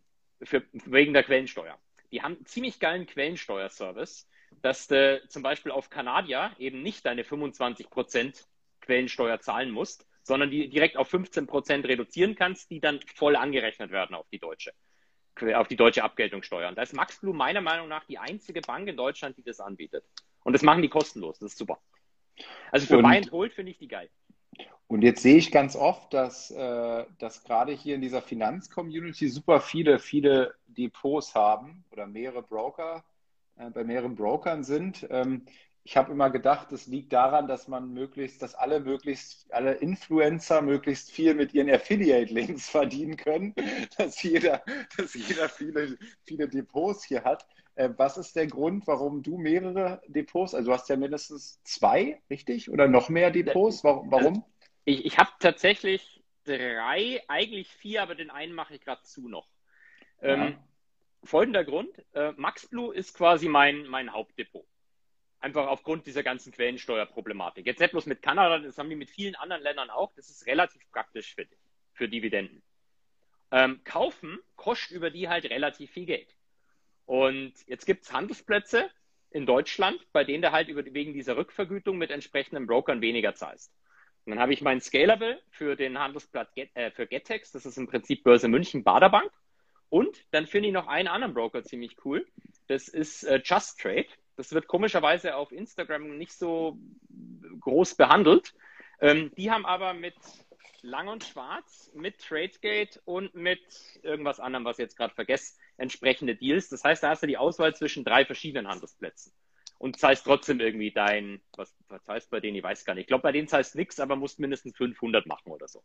für, wegen der Quellensteuer. Die haben einen ziemlich geilen Quellensteuerservice, dass du zum Beispiel auf Kanadier eben nicht deine 25% Quellensteuer zahlen musst, sondern die direkt auf 15 Prozent reduzieren kannst, die dann voll angerechnet werden auf die deutsche, auf die deutsche Abgeltungssteuer. Und da ist MaxBlue meiner Meinung nach die einzige Bank in Deutschland, die das anbietet. Und das machen die kostenlos. Das ist super. Also für Buy and Hold finde ich die geil. Und jetzt sehe ich ganz oft, dass, äh, dass gerade hier in dieser Finanzcommunity super viele, viele Depots haben oder mehrere Broker äh, bei mehreren Brokern sind. Ähm, ich habe immer gedacht, es liegt daran, dass man möglichst, dass alle möglichst, alle Influencer möglichst viel mit ihren Affiliate-Links verdienen können, dass jeder, dass jeder viele, viele Depots hier hat. Äh, was ist der Grund, warum du mehrere Depots, also du hast ja mindestens zwei, richtig? Oder noch mehr Depots? Warum? Ich, ich habe tatsächlich drei, eigentlich vier, aber den einen mache ich gerade zu noch. Ja. Ähm, folgender Grund, äh, MaxBlue ist quasi mein, mein Hauptdepot. Einfach aufgrund dieser ganzen Quellensteuerproblematik. Jetzt nicht bloß mit Kanada, das haben die mit vielen anderen Ländern auch. Das ist relativ praktisch für für Dividenden. Ähm, kaufen kostet über die halt relativ viel Geld. Und jetzt gibt es Handelsplätze in Deutschland, bei denen du halt über, wegen dieser Rückvergütung mit entsprechenden Brokern weniger zahlst. Und dann habe ich meinen Scalable für den Handelsplatz Get, äh, für Getex, das ist im Prinzip Börse München, Baderbank. Und dann finde ich noch einen anderen Broker ziemlich cool. Das ist äh, Just Trade. Das wird komischerweise auf Instagram nicht so groß behandelt. Ähm, die haben aber mit Lang und Schwarz, mit Tradegate und mit irgendwas anderem, was ich jetzt gerade vergesse, entsprechende Deals. Das heißt, da hast du die Auswahl zwischen drei verschiedenen Handelsplätzen und zahlst trotzdem irgendwie dein, was, was heißt bei denen, ich weiß gar nicht. Ich glaube, bei denen zahlst nichts, aber musst mindestens 500 machen oder so.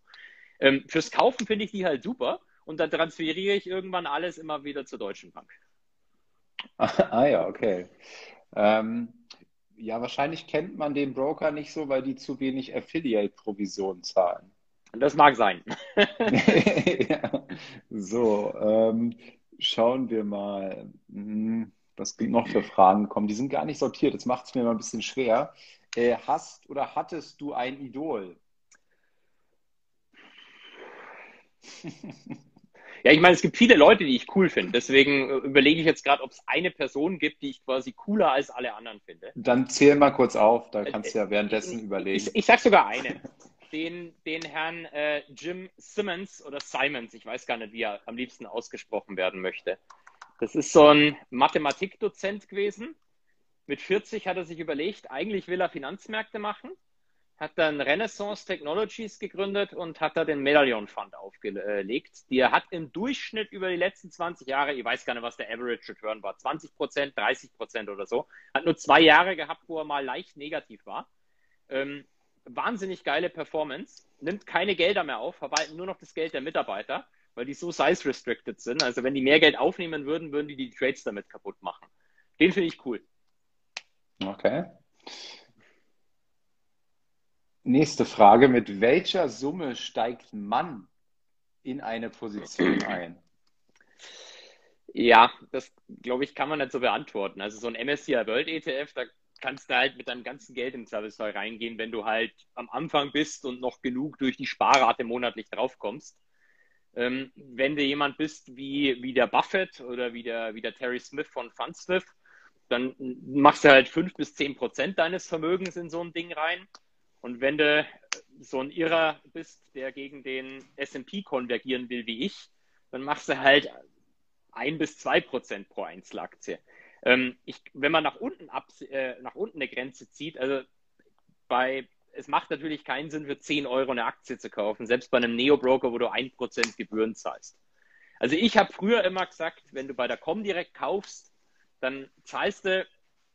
Ähm, fürs Kaufen finde ich die halt super und dann transferiere ich irgendwann alles immer wieder zur Deutschen Bank. Ah ja, okay. Ähm, ja, wahrscheinlich kennt man den Broker nicht so, weil die zu wenig Affiliate-Provision zahlen. Das mag sein. ja. So, ähm, schauen wir mal, hm, was noch für Fragen kommen. Die sind gar nicht sortiert, das macht es mir mal ein bisschen schwer. Äh, hast oder hattest du ein Idol? Ja, ich meine, es gibt viele Leute, die ich cool finde. Deswegen äh, überlege ich jetzt gerade, ob es eine Person gibt, die ich quasi cooler als alle anderen finde. Dann zähl mal kurz auf, da kannst du ja währenddessen ich, überlegen. Ich, ich sag sogar eine. Den, den Herrn äh, Jim Simmons oder Simons, ich weiß gar nicht, wie er am liebsten ausgesprochen werden möchte. Das ist so ein Mathematikdozent gewesen Mit 40 hat er sich überlegt, eigentlich will er Finanzmärkte machen, hat dann Renaissance Technologies gegründet und hat da den Medallion Fund aufgelegt. Der hat im Durchschnitt über die letzten 20 Jahre, ich weiß gar nicht, was der Average Return war, 20 Prozent, 30 Prozent oder so, hat nur zwei Jahre gehabt, wo er mal leicht negativ war. Ähm, wahnsinnig geile Performance, nimmt keine Gelder mehr auf, verwalten nur noch das Geld der Mitarbeiter, weil die so size restricted sind. Also wenn die mehr Geld aufnehmen würden, würden die die Trades damit kaputt machen. Den finde ich cool. Okay. Nächste Frage. Mit welcher Summe steigt man in eine Position ein? Ja, das glaube ich, kann man nicht so beantworten. Also so ein MSCI World ETF, da kannst du halt mit deinem ganzen Geld im Servicefall reingehen, wenn du halt am Anfang bist und noch genug durch die Sparrate monatlich draufkommst. Ähm, wenn du jemand bist wie, wie der Buffett oder wie der, wie der Terry Smith von Fundsmith, dann machst du halt fünf bis zehn Prozent deines Vermögens in so ein Ding rein. Und wenn du so ein Irrer bist, der gegen den S&P konvergieren will wie ich, dann machst du halt ein bis zwei Prozent pro Einzelaktie. Ähm, ich, wenn man nach unten, ab, äh, nach unten eine Grenze zieht, also bei, es macht natürlich keinen Sinn, für 10 Euro eine Aktie zu kaufen, selbst bei einem Neo-Broker, wo du 1% Gebühren zahlst. Also ich habe früher immer gesagt, wenn du bei der Comdirect kaufst, dann zahlst du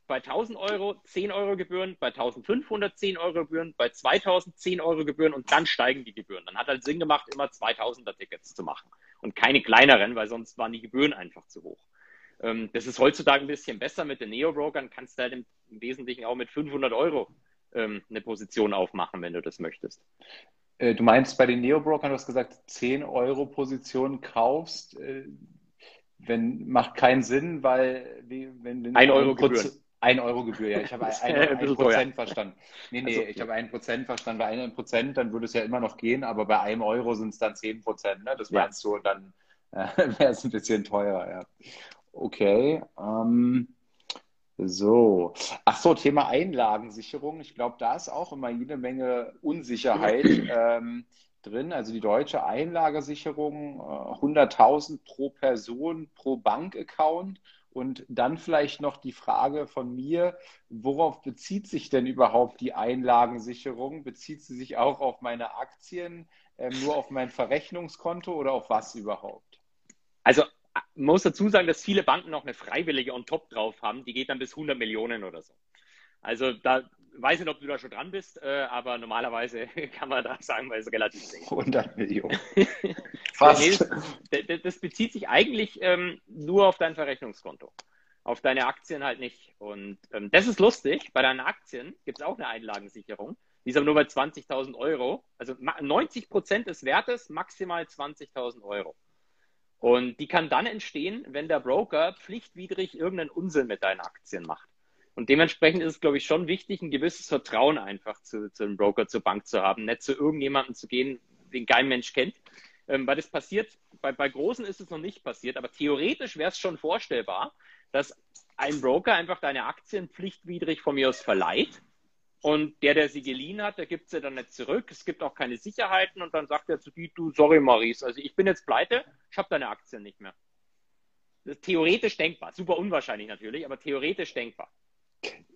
bei 1000 Euro 10 Euro Gebühren, bei 1500 10 Euro Gebühren, bei 2000 10 Euro Gebühren und dann steigen die Gebühren. Dann hat halt Sinn gemacht, immer 2000er Tickets zu machen und keine kleineren, weil sonst waren die Gebühren einfach zu hoch. Ähm, das ist heutzutage ein bisschen besser mit den Neo-Brokern, kannst du halt im, Wesentlichen auch mit 500 Euro ähm, eine Position aufmachen, wenn du das möchtest. Äh, du meinst bei den Neo-Brokern, du hast gesagt, 10 Euro Position kaufst, äh, wenn, macht keinen Sinn, weil wie, wenn, wenn ein Euro Gebühren. Ein Euro Gebühr, ja. Ich habe ein, ein, ein Prozent verstanden. Nee, nee, also, ich habe ein Prozent verstanden. Bei einem Prozent, dann würde es ja immer noch gehen, aber bei einem Euro sind es dann zehn Prozent. Ne? Das meinst ja. du, dann äh, wäre es ein bisschen teurer, ja. Okay. Ähm, so. Ach so, Thema Einlagensicherung. Ich glaube, da ist auch immer jede Menge Unsicherheit ähm, drin. Also die deutsche Einlagersicherung, äh, 100.000 pro Person pro Bankaccount. Und dann vielleicht noch die Frage von mir, worauf bezieht sich denn überhaupt die Einlagensicherung? Bezieht sie sich auch auf meine Aktien, äh, nur auf mein Verrechnungskonto oder auf was überhaupt? Also man muss dazu sagen, dass viele Banken noch eine freiwillige on top drauf haben, die geht dann bis 100 Millionen oder so. Also da weiß nicht, ob du da schon dran bist, äh, aber normalerweise kann man da sagen, weil es relativ safe 100 Millionen. Fast. das, das, bezieht sich eigentlich ähm, nur auf dein Verrechnungskonto. Auf deine Aktien halt nicht. Und ähm, das ist lustig. Bei deinen Aktien gibt es auch eine Einlagensicherung. Die ist aber nur bei 20.000 Euro. Also 90 Prozent des Wertes, maximal 20.000 Euro. Und die kann dann entstehen, wenn der Broker pflichtwidrig irgendeinen Unsinn mit deinen Aktien macht. Und dementsprechend ist es, glaube ich, schon wichtig, ein gewisses Vertrauen einfach zu, zu einem Broker, zur Bank zu haben, nicht zu irgendjemandem zu gehen, den kein Mensch kennt. Ähm, weil das passiert, bei, bei Großen ist es noch nicht passiert, aber theoretisch wäre es schon vorstellbar, dass ein Broker einfach deine Aktien pflichtwidrig von mir aus verleiht und der, der sie geliehen hat, der gibt sie dann nicht zurück. Es gibt auch keine Sicherheiten und dann sagt er zu dir, du, sorry Maurice, also ich bin jetzt pleite, ich habe deine Aktien nicht mehr. Das ist theoretisch denkbar, super unwahrscheinlich natürlich, aber theoretisch denkbar.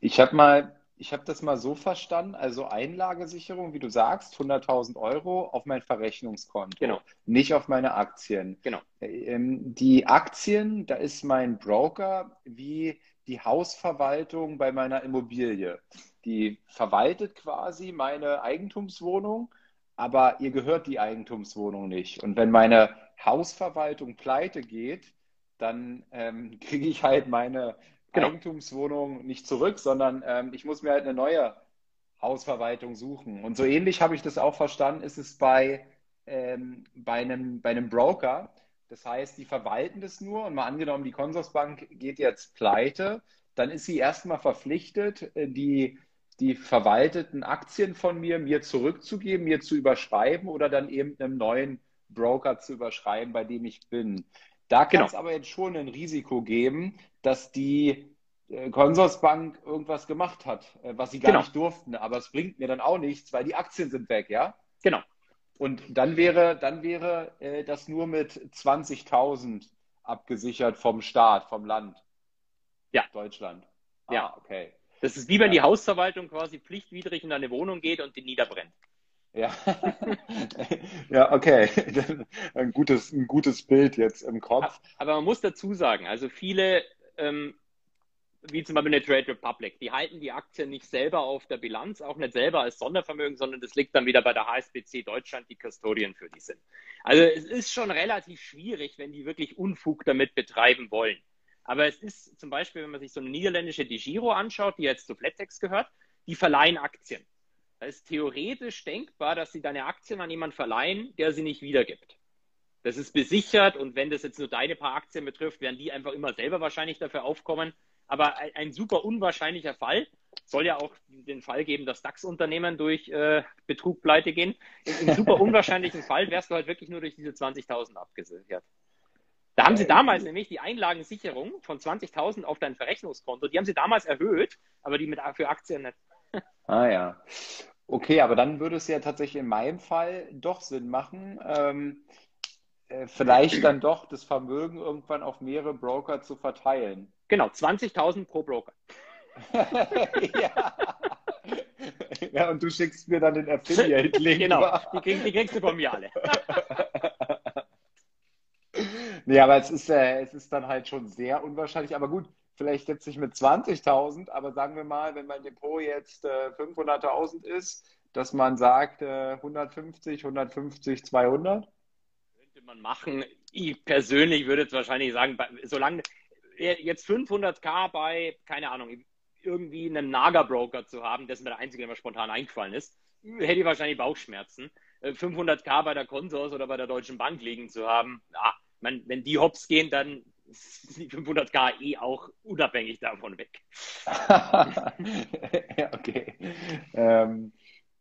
Ich habe mal, ich habe das mal so verstanden, also Einlagesicherung, wie du sagst, 100.000 Euro auf mein Verrechnungskonto, genau. nicht auf meine Aktien. Genau. Ähm, die Aktien, da ist mein Broker wie die Hausverwaltung bei meiner Immobilie die verwaltet quasi meine Eigentumswohnung, aber ihr gehört die Eigentumswohnung nicht. Und wenn meine Hausverwaltung pleite geht, dann ähm, kriege ich halt meine genau. Eigentumswohnung nicht zurück, sondern ähm, ich muss mir halt eine neue Hausverwaltung suchen. Und so ähnlich habe ich das auch verstanden, ist es bei, ähm, bei, einem, bei einem Broker. Das heißt, die verwalten das nur und mal angenommen, die Konsorsbank geht jetzt pleite, dann ist sie erstmal verpflichtet, äh, die die verwalteten Aktien von mir mir zurückzugeben, mir zu überschreiben oder dann eben einem neuen Broker zu überschreiben, bei dem ich bin. Da kann genau. es aber jetzt schon ein Risiko geben, dass die äh, Konsorsbank irgendwas gemacht hat, äh, was sie gar genau. nicht durften. Aber es bringt mir dann auch nichts, weil die Aktien sind weg, ja? Genau. Und dann wäre, dann wäre äh, das nur mit 20.000 abgesichert vom Staat, vom Land. Ja. Deutschland. Ja, ah, okay. Das ist wie wenn die Hausverwaltung quasi pflichtwidrig in deine Wohnung geht und die niederbrennt. Ja, ja okay. Ein gutes, ein gutes Bild jetzt im Kopf. Aber man muss dazu sagen, also viele, ähm, wie zum Beispiel eine Trade Republic, die halten die Aktien nicht selber auf der Bilanz, auch nicht selber als Sondervermögen, sondern das liegt dann wieder bei der HSBC Deutschland, die Custodian für die sind. Also es ist schon relativ schwierig, wenn die wirklich Unfug damit betreiben wollen. Aber es ist zum Beispiel, wenn man sich so eine niederländische DiGiro anschaut, die jetzt zu Flattex gehört, die verleihen Aktien. Da ist theoretisch denkbar, dass sie deine Aktien an jemanden verleihen, der sie nicht wiedergibt. Das ist besichert und wenn das jetzt nur deine paar Aktien betrifft, werden die einfach immer selber wahrscheinlich dafür aufkommen. Aber ein, super unwahrscheinlicher Fall soll ja auch den Fall geben, dass DAX-Unternehmen durch äh, Betrug pleite gehen. Im, Im super unwahrscheinlichen Fall wärst du halt wirklich nur durch diese 20.000 abgesichert. Da haben sie damals nämlich die Einlagensicherung von 20.000 auf dein Verrechnungskonto, die haben sie damals erhöht, aber die mit für Aktien nicht. Ah ja. Okay, aber dann würde es ja tatsächlich in meinem Fall doch Sinn machen, ähm, äh, vielleicht dann doch das Vermögen irgendwann auf mehrere Broker zu verteilen. Genau, 20.000 pro Broker. ja. ja, und du schickst mir dann den Affiliate-Link. genau, die, krieg, die kriegst du von mir alle. nee, aber es ist, äh, es ist dann halt schon sehr unwahrscheinlich. Aber gut, vielleicht jetzt nicht mit 20.000, aber sagen wir mal, wenn mein Depot jetzt äh, 500.000 ist, dass man sagt äh, 150, 150, 200? Könnte man machen. Ich persönlich würde jetzt wahrscheinlich sagen, solange jetzt 500k bei, keine Ahnung, irgendwie einem Naga-Broker zu haben, das ist mir der einzige, der mir spontan eingefallen ist, hätte ich wahrscheinlich Bauchschmerzen. 500k äh, bei der Konsors oder bei der Deutschen Bank liegen zu haben, ja, man, wenn die hops gehen, dann die 500k eh auch unabhängig davon weg. ja, okay. Ähm,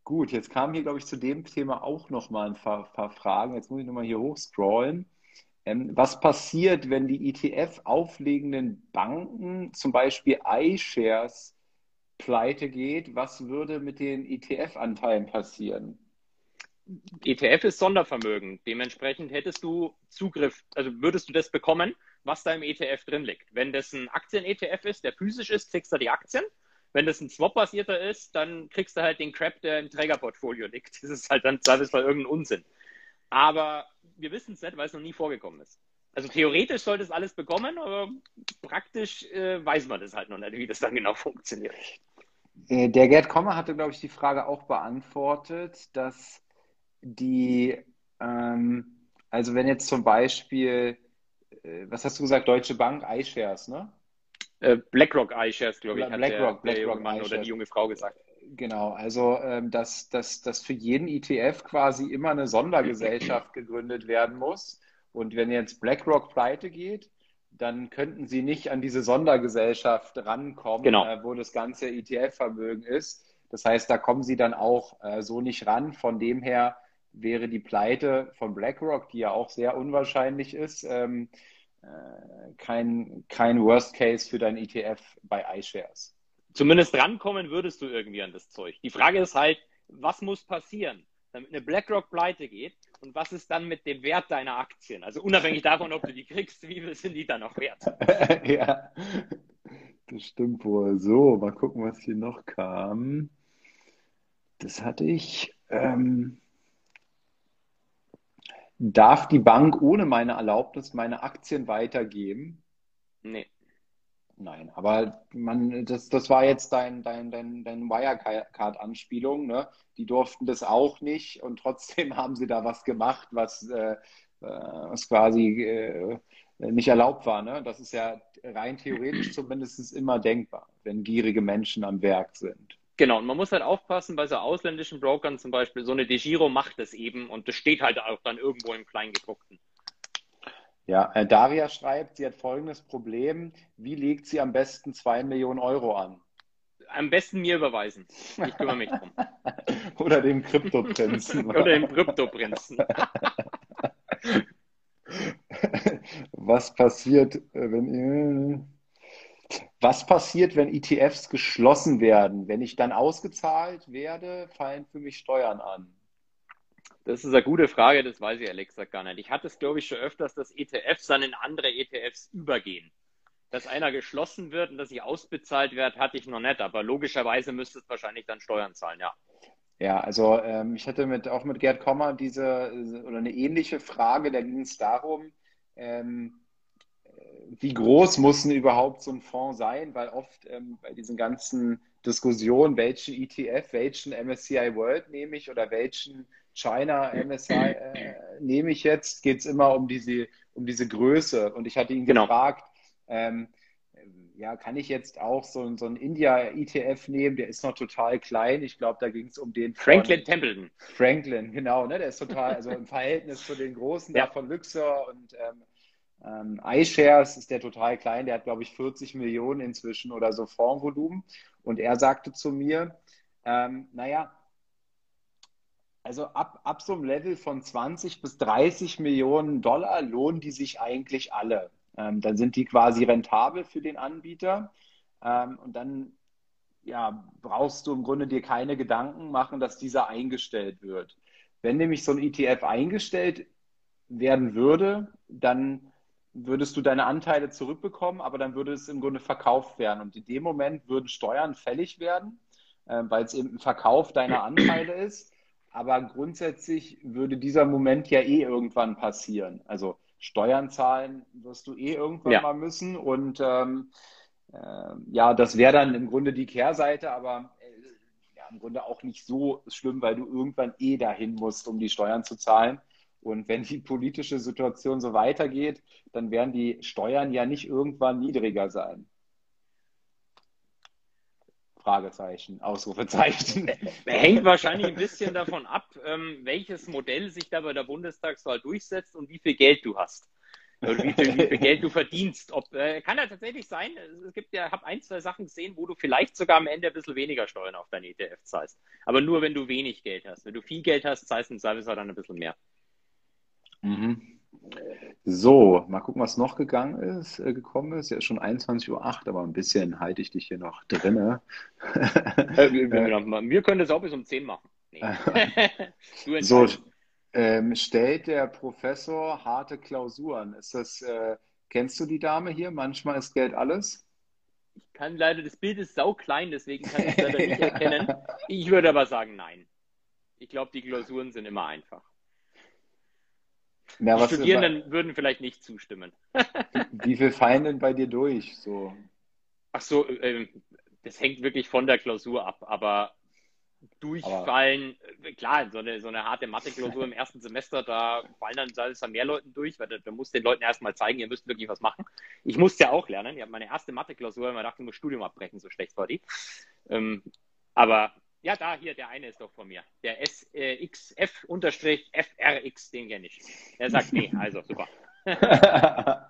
gut, jetzt kamen hier, glaube ich, zu dem Thema auch noch mal ein paar, paar Fragen. Jetzt muss ich nochmal hier hochscrollen. Ähm, was passiert, wenn die ETF auflegenden Banken, zum Beispiel iShares, pleite geht? Was würde mit den ETF-Anteilen passieren? ETF ist Sondervermögen. Dementsprechend hättest du Zugriff, also würdest du das bekommen, was da im ETF drin liegt. Wenn das ein Aktien-ETF ist, der physisch ist, kriegst du die Aktien. Wenn das ein Swap-basierter ist, dann kriegst du halt den Crap, der im Trägerportfolio liegt. Das ist halt dann zweifelsfall irgendein Unsinn. Aber wir wissen es nicht, weil es noch nie vorgekommen ist. Also theoretisch sollte es alles bekommen, aber praktisch äh, weiß man das halt noch nicht, wie das dann genau funktioniert. Äh, der Gerd Kommer hatte, glaube ich, die Frage auch beantwortet, dass die, ähm, also wenn jetzt zum Beispiel was hast du gesagt, Deutsche Bank iShares, ne? Äh, BlackRock iShares, glaube ich, hat BlackRock, der, der BlackRock Mann oder die junge Frau gesagt. Genau, also ähm, dass, dass, dass für jeden ETF quasi immer eine Sondergesellschaft gegründet werden muss. Und wenn jetzt BlackRock pleite geht, dann könnten sie nicht an diese Sondergesellschaft rankommen, genau. äh, wo das ganze ETF-Vermögen ist. Das heißt, da kommen sie dann auch äh, so nicht ran. Von dem her wäre die Pleite von BlackRock, die ja auch sehr unwahrscheinlich ist, ähm, äh, kein, kein Worst Case für dein ETF bei iShares. Zumindest rankommen würdest du irgendwie an das Zeug. Die Frage ist halt, was muss passieren, damit eine BlackRock pleite geht und was ist dann mit dem Wert deiner Aktien? Also unabhängig davon, ob du die kriegst, wie viel sind die dann noch wert? ja, das stimmt wohl. So, mal gucken, was hier noch kam. Das hatte ich. Ähm, Darf die Bank ohne meine Erlaubnis meine Aktien weitergeben? Nee. Nein, aber man, das, das war jetzt dein, dein, dein, dein Wirecard-Anspielung, ne? Die durften das auch nicht und trotzdem haben sie da was gemacht, was, äh, äh was quasi äh, nicht erlaubt war. Ne? Das ist ja rein theoretisch zumindest immer denkbar, wenn gierige Menschen am Werk sind. Genau, und man muss halt aufpassen, bei so ausländischen Brokern zum Beispiel, so eine DeGiro macht das eben und das steht halt auch dann irgendwo im Kleingedruckten. Ja, äh, Daria schreibt, sie hat folgendes Problem. Wie legt sie am besten zwei Millionen Euro an? Am besten mir überweisen. Ich kümmere mich drum. Oder dem Kryptoprinzen. Oder dem Kryptoprinzen. Was passiert, äh, wenn ihr was passiert, wenn ETFs geschlossen werden? Wenn ich dann ausgezahlt werde, fallen für mich Steuern an? Das ist eine gute Frage, das weiß ich ehrlich gesagt gar nicht. Ich hatte es, glaube ich, schon öfters, dass ETFs dann in andere ETFs übergehen. Dass einer geschlossen wird und dass ich ausbezahlt werde, hatte ich noch nicht. Aber logischerweise müsste es wahrscheinlich dann Steuern zahlen, ja. Ja, also ähm, ich hatte mit, auch mit Gerd Kommer diese oder eine ähnliche Frage, da ging es darum, ähm, wie groß muss denn überhaupt so ein Fonds sein? Weil oft ähm, bei diesen ganzen Diskussionen, welchen ETF, welchen MSCI World nehme ich oder welchen China MSCI äh, nehme ich jetzt, geht es immer um diese, um diese Größe. Und ich hatte ihn genau. gefragt, ähm, ja, kann ich jetzt auch so, so einen India-ETF nehmen? Der ist noch total klein. Ich glaube, da ging es um den. Franklin Templeton. Franklin, genau. Ne? Der ist total, also im Verhältnis zu den großen ja. da von Luxor und ähm, ähm, iShares ist der total klein. Der hat, glaube ich, 40 Millionen inzwischen oder so Fondsvolumen. Und er sagte zu mir, ähm, naja, also ab, ab so einem Level von 20 bis 30 Millionen Dollar lohnen die sich eigentlich alle. Ähm, dann sind die quasi rentabel für den Anbieter. Ähm, und dann ja, brauchst du im Grunde dir keine Gedanken machen, dass dieser eingestellt wird. Wenn nämlich so ein ETF eingestellt werden würde, dann würdest du deine Anteile zurückbekommen, aber dann würde es im Grunde verkauft werden. Und in dem Moment würden Steuern fällig werden, äh, weil es eben ein Verkauf deiner Anteile ist. Aber grundsätzlich würde dieser Moment ja eh irgendwann passieren. Also Steuern zahlen wirst du eh irgendwann ja. mal müssen. Und ähm, äh, ja, das wäre dann im Grunde die Kehrseite, aber äh, ja, im Grunde auch nicht so schlimm, weil du irgendwann eh dahin musst, um die Steuern zu zahlen. Und wenn die politische Situation so weitergeht, dann werden die Steuern ja nicht irgendwann niedriger sein. Fragezeichen, Ausrufezeichen. Hängt wahrscheinlich ein bisschen davon ab, ähm, welches Modell sich da bei der Bundestagswahl durchsetzt und wie viel Geld du hast. Oder wie viel, wie viel Geld du verdienst. Ob, äh, kann ja tatsächlich sein, es gibt ja, ich habe ein, zwei Sachen gesehen, wo du vielleicht sogar am Ende ein bisschen weniger Steuern auf dein ETF zahlst. Aber nur, wenn du wenig Geld hast. Wenn du viel Geld hast, zahlst du im Service dann ein bisschen mehr. Mhm. So, mal gucken, was noch gegangen ist, äh, gekommen ist. Ja, ist schon 21.08 Uhr, aber ein bisschen halte ich dich hier noch drinne. äh, wir, wir, können das auch bis um 10 machen. Nee. so, ähm, stellt der Professor harte Klausuren. Ist das, äh, kennst du die Dame hier? Manchmal ist Geld alles. Ich kann leider, das Bild ist sau klein, deswegen kann ich es leider nicht erkennen. Ich würde aber sagen, nein. Ich glaube, die Klausuren sind immer einfach. Na, die Studierenden immer, würden vielleicht nicht zustimmen. wie, viel fallen denn bei dir durch? So? Ach so, äh, das hängt wirklich von der Klausur ab, aber durchfallen, aber... Äh, klar, so eine, so eine harte Mathe-Klausur im ersten Semester, da fallen dann, dann mehr Leuten durch, weil da, da muss den Leuten erstmal zeigen, ihr müsst wirklich was machen. Ich musste ja auch lernen. Ich habe meine erste Mathe-Klausur, man dachte, ich muss Studium abbrechen, so schlecht war die. Ähm, aber ja, da, hier, der eine ist doch von mir. Der SXF-FRX, den kenne ich. Er sagt nee, also super.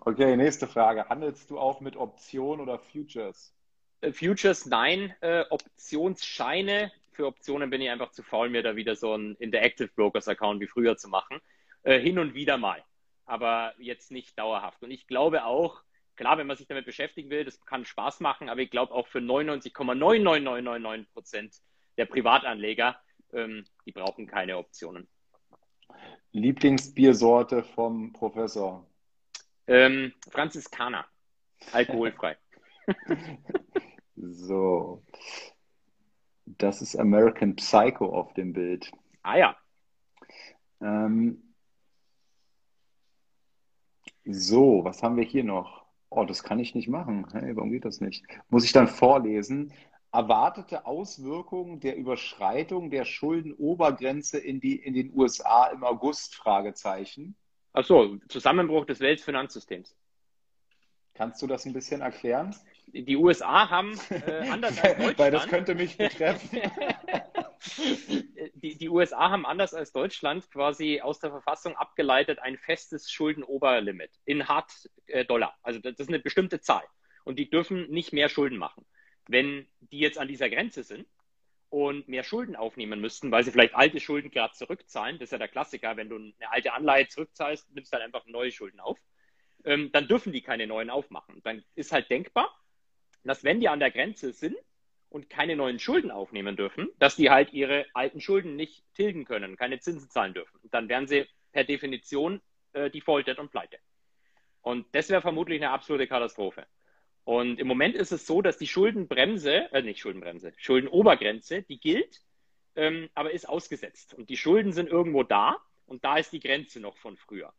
okay, nächste Frage. Handelst du auch mit Optionen oder Futures? Äh, Futures nein, äh, Optionsscheine. Für Optionen bin ich einfach zu faul, mir da wieder so ein Interactive Brokers Account wie früher zu machen. Äh, hin und wieder mal, aber jetzt nicht dauerhaft. Und ich glaube auch, klar, wenn man sich damit beschäftigen will, das kann Spaß machen, aber ich glaube auch für 99,99999 Prozent der Privatanleger, ähm, die brauchen keine Optionen. Lieblingsbiersorte vom Professor? Ähm, Franziskaner, alkoholfrei. so, das ist American Psycho auf dem Bild. Ah ja. Ähm, so, was haben wir hier noch? Oh, das kann ich nicht machen. Hey, warum geht das nicht? Muss ich dann vorlesen? Erwartete Auswirkungen der Überschreitung der Schuldenobergrenze in, die, in den USA im August? Fragezeichen. Ach so, Zusammenbruch des Weltfinanzsystems. Kannst du das ein bisschen erklären? Die USA haben äh, anders als Deutschland. Weil das könnte mich betreffen. die, die USA haben anders als Deutschland quasi aus der Verfassung abgeleitet ein festes Schuldenoberlimit in Hard äh, Dollar. Also das ist eine bestimmte Zahl. Und die dürfen nicht mehr Schulden machen. Wenn die jetzt an dieser Grenze sind und mehr Schulden aufnehmen müssten, weil sie vielleicht alte Schulden gerade zurückzahlen, das ist ja der Klassiker, wenn du eine alte Anleihe zurückzahlst, nimmst du halt einfach neue Schulden auf, ähm, dann dürfen die keine neuen aufmachen. Dann ist halt denkbar, dass wenn die an der Grenze sind, und keine neuen Schulden aufnehmen dürfen, dass die halt ihre alten Schulden nicht tilgen können, keine Zinsen zahlen dürfen. Dann wären sie per Definition äh, defaulted und pleite. Und das wäre vermutlich eine absolute Katastrophe. Und im Moment ist es so, dass die Schuldenbremse, äh, nicht Schuldenbremse, Schuldenobergrenze, die gilt, ähm, aber ist ausgesetzt. Und die Schulden sind irgendwo da und da ist die Grenze noch von früher.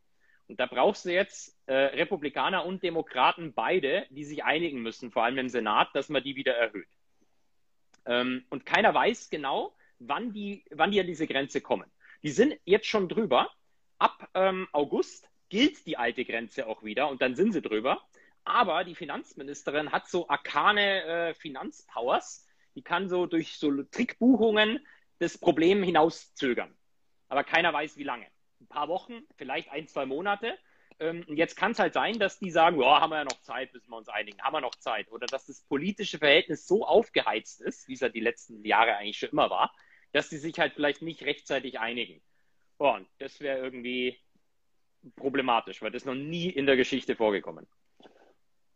Und da brauchst du jetzt äh, Republikaner und Demokraten beide, die sich einigen müssen, vor allem im Senat, dass man die wieder erhöht. Ähm, und keiner weiß genau, wann die, wann die an diese Grenze kommen. Die sind jetzt schon drüber. Ab ähm, August gilt die alte Grenze auch wieder und dann sind sie drüber. Aber die Finanzministerin hat so arkane äh, Finanzpowers. Die kann so durch so Trickbuchungen das Problem hinauszögern. Aber keiner weiß, wie lange. Ein paar Wochen, vielleicht ein, zwei Monate. Ähm, und jetzt kann es halt sein, dass die sagen, ja, haben wir ja noch Zeit, bis wir uns einigen, haben wir noch Zeit. Oder dass das politische Verhältnis so aufgeheizt ist, wie es ja die letzten Jahre eigentlich schon immer war, dass sie sich halt vielleicht nicht rechtzeitig einigen. Und das wäre irgendwie problematisch, weil das noch nie in der Geschichte vorgekommen.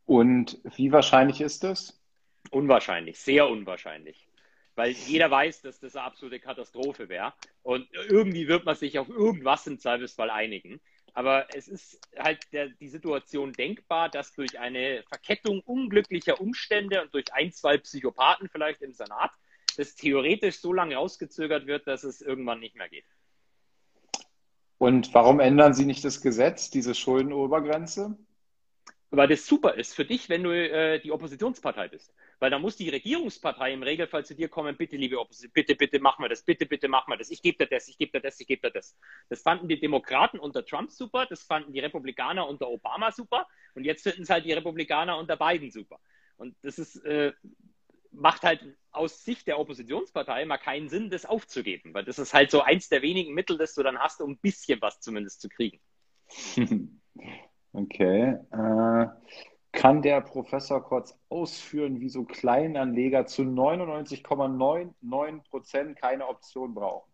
Und wie wahrscheinlich ist das? Unwahrscheinlich, sehr unwahrscheinlich. Weil jeder weiß, dass das eine absolute Katastrophe wäre. Und irgendwie wird man sich auf irgendwas im Zweifelsfall einigen. Aber es ist halt der, die Situation denkbar, dass durch eine Verkettung unglücklicher Umstände und durch ein, zwei Psychopathen vielleicht im Senat das theoretisch so lange rausgezögert wird, dass es irgendwann nicht mehr geht. Und warum ändern Sie nicht das Gesetz, diese Schuldenobergrenze? Weil das super ist für dich, wenn du äh, die Oppositionspartei bist. Weil da muss die Regierungspartei im Regelfall zu dir kommen, bitte, liebe Opposition, bitte, bitte, mach mal das, bitte, bitte, mach mal das. Ich gebe dir das, ich gebe dir das, ich gebe dir das. Das fanden die Demokraten unter Trump super, das fanden die Republikaner unter Obama super und jetzt finden es halt die Republikaner unter Biden super. Und das ist, äh, macht halt aus Sicht der Oppositionspartei mal keinen Sinn, das aufzugeben, weil das ist halt so eins der wenigen Mittel, das du dann hast, um ein bisschen was zumindest zu kriegen. Okay. Äh, kann der Professor kurz ausführen, wieso Kleinanleger zu 99,99 Prozent keine Option brauchen?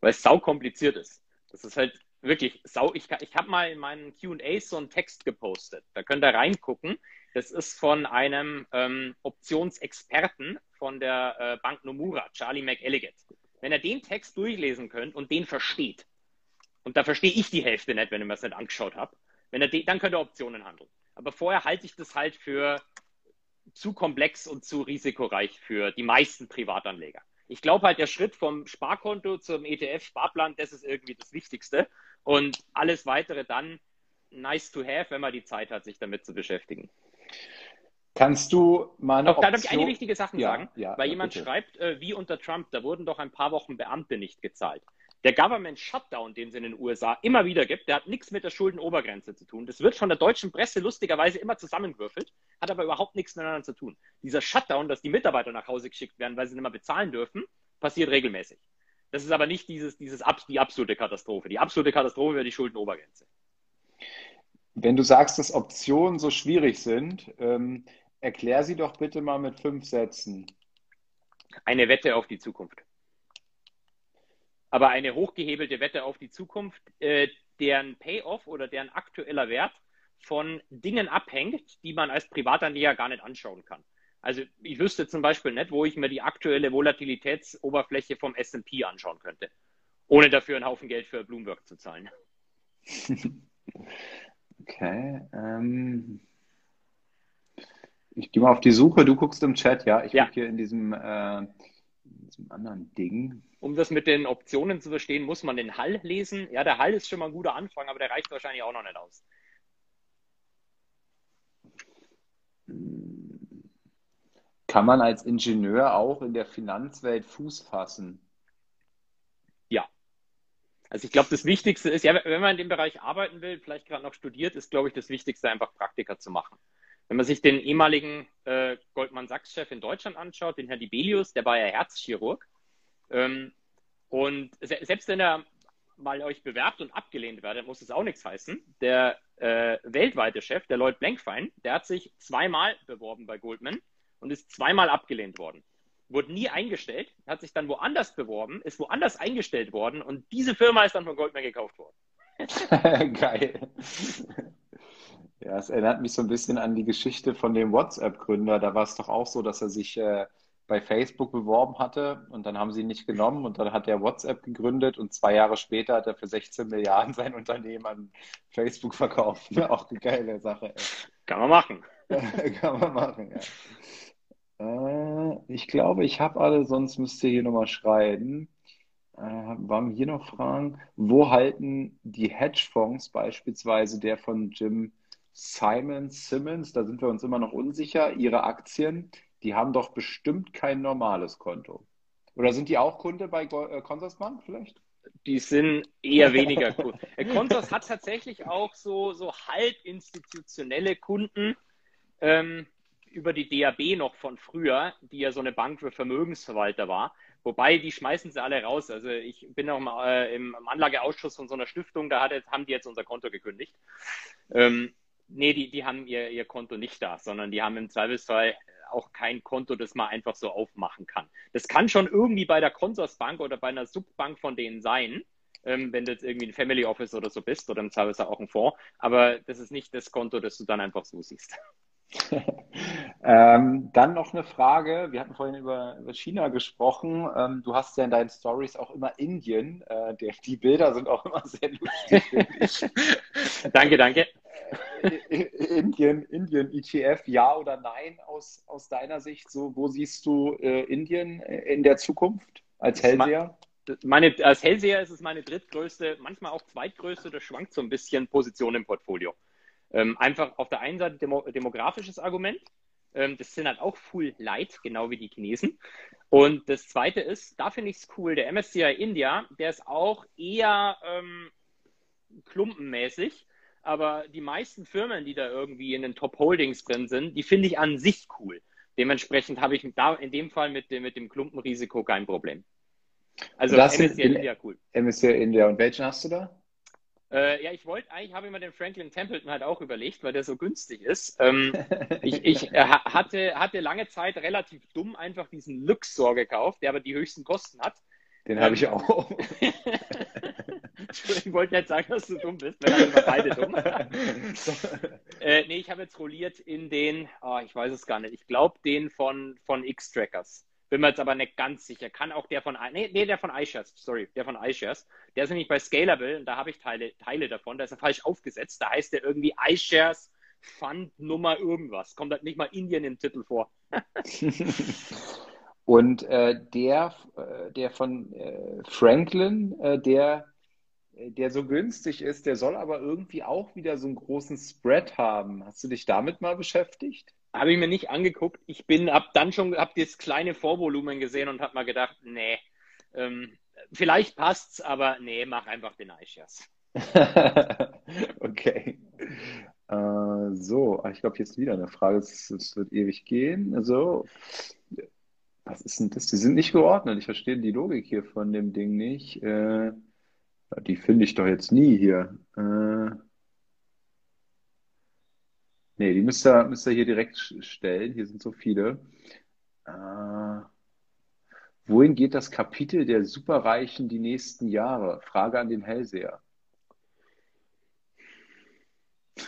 Weil es sau kompliziert ist. Das ist halt wirklich sau. Ich, ich habe mal in meinen QAs so einen Text gepostet. Da könnt ihr reingucken. Das ist von einem ähm, Optionsexperten von der äh, Bank Nomura, Charlie McElligott. Wenn er den Text durchlesen könnt und den versteht, und da verstehe ich die Hälfte nicht, wenn ich mir das nicht angeschaut habe, wenn er dann könnte er Optionen handeln. Aber vorher halte ich das halt für zu komplex und zu risikoreich für die meisten Privatanleger. Ich glaube halt, der Schritt vom Sparkonto zum ETF-Sparplan, das ist irgendwie das Wichtigste. Und alles weitere dann nice to have, wenn man die Zeit hat, sich damit zu beschäftigen. Kannst du mal da darf ich eine wichtige Sache ja, sagen, ja, weil ja, jemand bitte. schreibt, äh, wie unter Trump, da wurden doch ein paar Wochen Beamte nicht gezahlt. Der Government Shutdown, den es in den USA immer wieder gibt, der hat nichts mit der Schuldenobergrenze zu tun. Das wird von der deutschen Presse lustigerweise immer zusammengewürfelt, hat aber überhaupt nichts miteinander zu tun. Dieser Shutdown, dass die Mitarbeiter nach Hause geschickt werden, weil sie nicht mehr bezahlen dürfen, passiert regelmäßig. Das ist aber nicht dieses, dieses, die absolute Katastrophe. Die absolute Katastrophe wäre die Schuldenobergrenze. Wenn du sagst, dass Optionen so schwierig sind, ähm, erklär sie doch bitte mal mit fünf Sätzen. Eine Wette auf die Zukunft. Aber eine hochgehebelte Wette auf die Zukunft, äh, deren Payoff oder deren aktueller Wert von Dingen abhängt, die man als Privatanleger gar nicht anschauen kann. Also ich wüsste zum Beispiel nicht, wo ich mir die aktuelle Volatilitätsoberfläche vom S&P anschauen könnte, ohne dafür einen Haufen Geld für Bloomberg zu zahlen. Okay. Ähm, ich gehe mal auf die Suche. Du guckst im Chat, ja. Ich Ja. gucke hier in diesem, äh, diesem anderen Ding. Um das mit den Optionen zu verstehen, muss man den Hall lesen. Ja, der Hall ist schon mal ein guter Anfang, aber der reicht wahrscheinlich auch noch nicht aus. Kann man als Ingenieur auch in der Finanzwelt Fuß fassen? Ja. Also ich glaube, das Wichtigste ist, ja, wenn man in dem Bereich arbeiten will, vielleicht gerade noch studiert, ist, glaube ich, das Wichtigste einfach Praktika zu machen. Wenn man sich den ehemaligen äh, Goldman Sachs-Chef in Deutschland anschaut, den Herrn Dibelius, der war ja Herzchirurg. Ähm, und se selbst wenn er mal euch bewerbt und abgelehnt werdet, muss es auch nichts heißen. Der äh, weltweite Chef, der Lloyd Blankfein, der hat sich zweimal beworben bei Goldman und ist zweimal abgelehnt worden. Wurde nie eingestellt, hat sich dann woanders beworben, ist woanders eingestellt worden und diese Firma ist dann von Goldman gekauft worden. Geil. Ja, es erinnert mich so ein bisschen an die Geschichte von dem WhatsApp-Gründer. Da war es doch auch so, dass er sich äh, bei Facebook beworben hatte und dann haben sie ihn nicht genommen und dann hat er WhatsApp gegründet und zwei Jahre später hat er für 16 Milliarden sein Unternehmen an Facebook verkauft. Auch eine geile Sache. Ey. Kann man machen. Kann man machen, ja. Äh, ich glaube, ich habe alle, sonst müsst ihr hier nochmal schreiben. Äh, waren hier noch Fragen? Wo halten die Hedgefonds, beispielsweise der von Jim Simon Simmons, da sind wir uns immer noch unsicher, ihre Aktien? die haben doch bestimmt kein normales Konto. Oder sind die auch Kunde bei äh, Consorsbank vielleicht? Die sind eher weniger cool. Consors hat tatsächlich auch so, so halb institutionelle Kunden ähm, über die DAB noch von früher, die ja so eine Bank für Vermögensverwalter war. Wobei, die schmeißen sie alle raus. Also ich bin auch im, äh, im Anlageausschuss von so einer Stiftung, da hat, haben die jetzt unser Konto gekündigt. Ähm, nee, die, die haben ihr, ihr Konto nicht da, sondern die haben im Zweifelsfall auch kein Konto, das man einfach so aufmachen kann. Das kann schon irgendwie bei der Consorsbank oder bei einer Subbank von denen sein, ähm, wenn du jetzt irgendwie ein Family Office oder so bist oder im Zweifelsfall auch ein Fonds, aber das ist nicht das Konto, das du dann einfach so siehst. ähm, dann noch eine Frage. Wir hatten vorhin über, über China gesprochen. Ähm, du hast ja in deinen Stories auch immer Indien. Äh, der, die Bilder sind auch immer sehr lustig. danke, danke. Indien, Indien, ETF, ja oder nein aus, aus deiner Sicht? So, wo siehst du äh, Indien in der Zukunft als Hellseher? Meine, als Hellseher ist es meine drittgrößte, manchmal auch zweitgrößte, das schwankt so ein bisschen Position im Portfolio. Ähm, einfach auf der einen Seite demo, demografisches Argument. Ähm, das sind halt auch full light, genau wie die Chinesen. Und das zweite ist, da finde ich es cool, der MSCI India, der ist auch eher ähm, klumpenmäßig aber die meisten Firmen, die da irgendwie in den Top Holdings drin sind, die finde ich an sich cool. Dementsprechend habe ich da in dem Fall mit dem, mit dem Klumpenrisiko kein Problem. Also MSCI India cool. MSCI India. Und welchen hast du da? Äh, ja, ich wollte eigentlich, habe ich mir den Franklin Templeton halt auch überlegt, weil der so günstig ist. Ähm, ich ich äh, hatte, hatte lange Zeit relativ dumm einfach diesen Luxor gekauft, der aber die höchsten Kosten hat. Den habe ich ähm, auch. ich wollte nicht sagen, dass du dumm bist, wir sind beide dumm. äh, nee, ich habe jetzt rolliert in den, oh, ich weiß es gar nicht, ich glaube den von, von X-Trackers. Bin mir jetzt aber nicht ganz sicher. Kann auch der von, nee, nee der von iShares, sorry, der von iShares. Der ist nämlich bei Scalable und da habe ich Teile, Teile davon. Da ist er falsch aufgesetzt. Da heißt der irgendwie iShares Fund Nummer irgendwas. Kommt halt nicht mal Indien im Titel vor. Und äh, der, äh, der von äh, Franklin, äh, der, der so günstig ist, der soll aber irgendwie auch wieder so einen großen Spread haben. Hast du dich damit mal beschäftigt? Habe ich mir nicht angeguckt. Ich bin, hab dann schon, hab das kleine Vorvolumen gesehen und habe mal gedacht, nee, ähm, vielleicht passt's, aber nee, mach einfach den iShares. okay. Äh, so, ich glaube, jetzt wieder eine Frage. Es, es wird ewig gehen. Also, was ist denn das? Die sind nicht geordnet. Ich verstehe die Logik hier von dem Ding nicht. Äh, die finde ich doch jetzt nie hier. Äh, nee, die müsst ihr, müsst ihr hier direkt stellen. Hier sind so viele. Äh, wohin geht das Kapitel der Superreichen die nächsten Jahre? Frage an den Hellseher.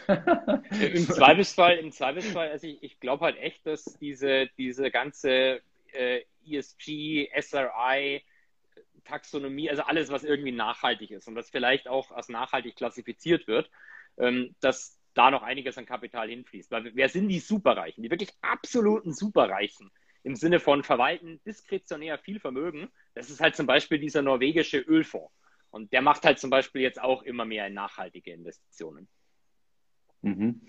Im Zweifelsfall, im Zweifelsfall, also ich, ich glaube halt echt, dass diese, diese ganze äh, ESG, SRI, Taxonomie, also alles, was irgendwie nachhaltig ist und was vielleicht auch als nachhaltig klassifiziert wird, ähm, dass da noch einiges an Kapital hinfließt. Weil wer sind die Superreichen, die wirklich absoluten Superreichen im Sinne von verwalten diskretionär viel Vermögen? Das ist halt zum Beispiel dieser norwegische Ölfonds. Und der macht halt zum Beispiel jetzt auch immer mehr in nachhaltige Investitionen. Mhm.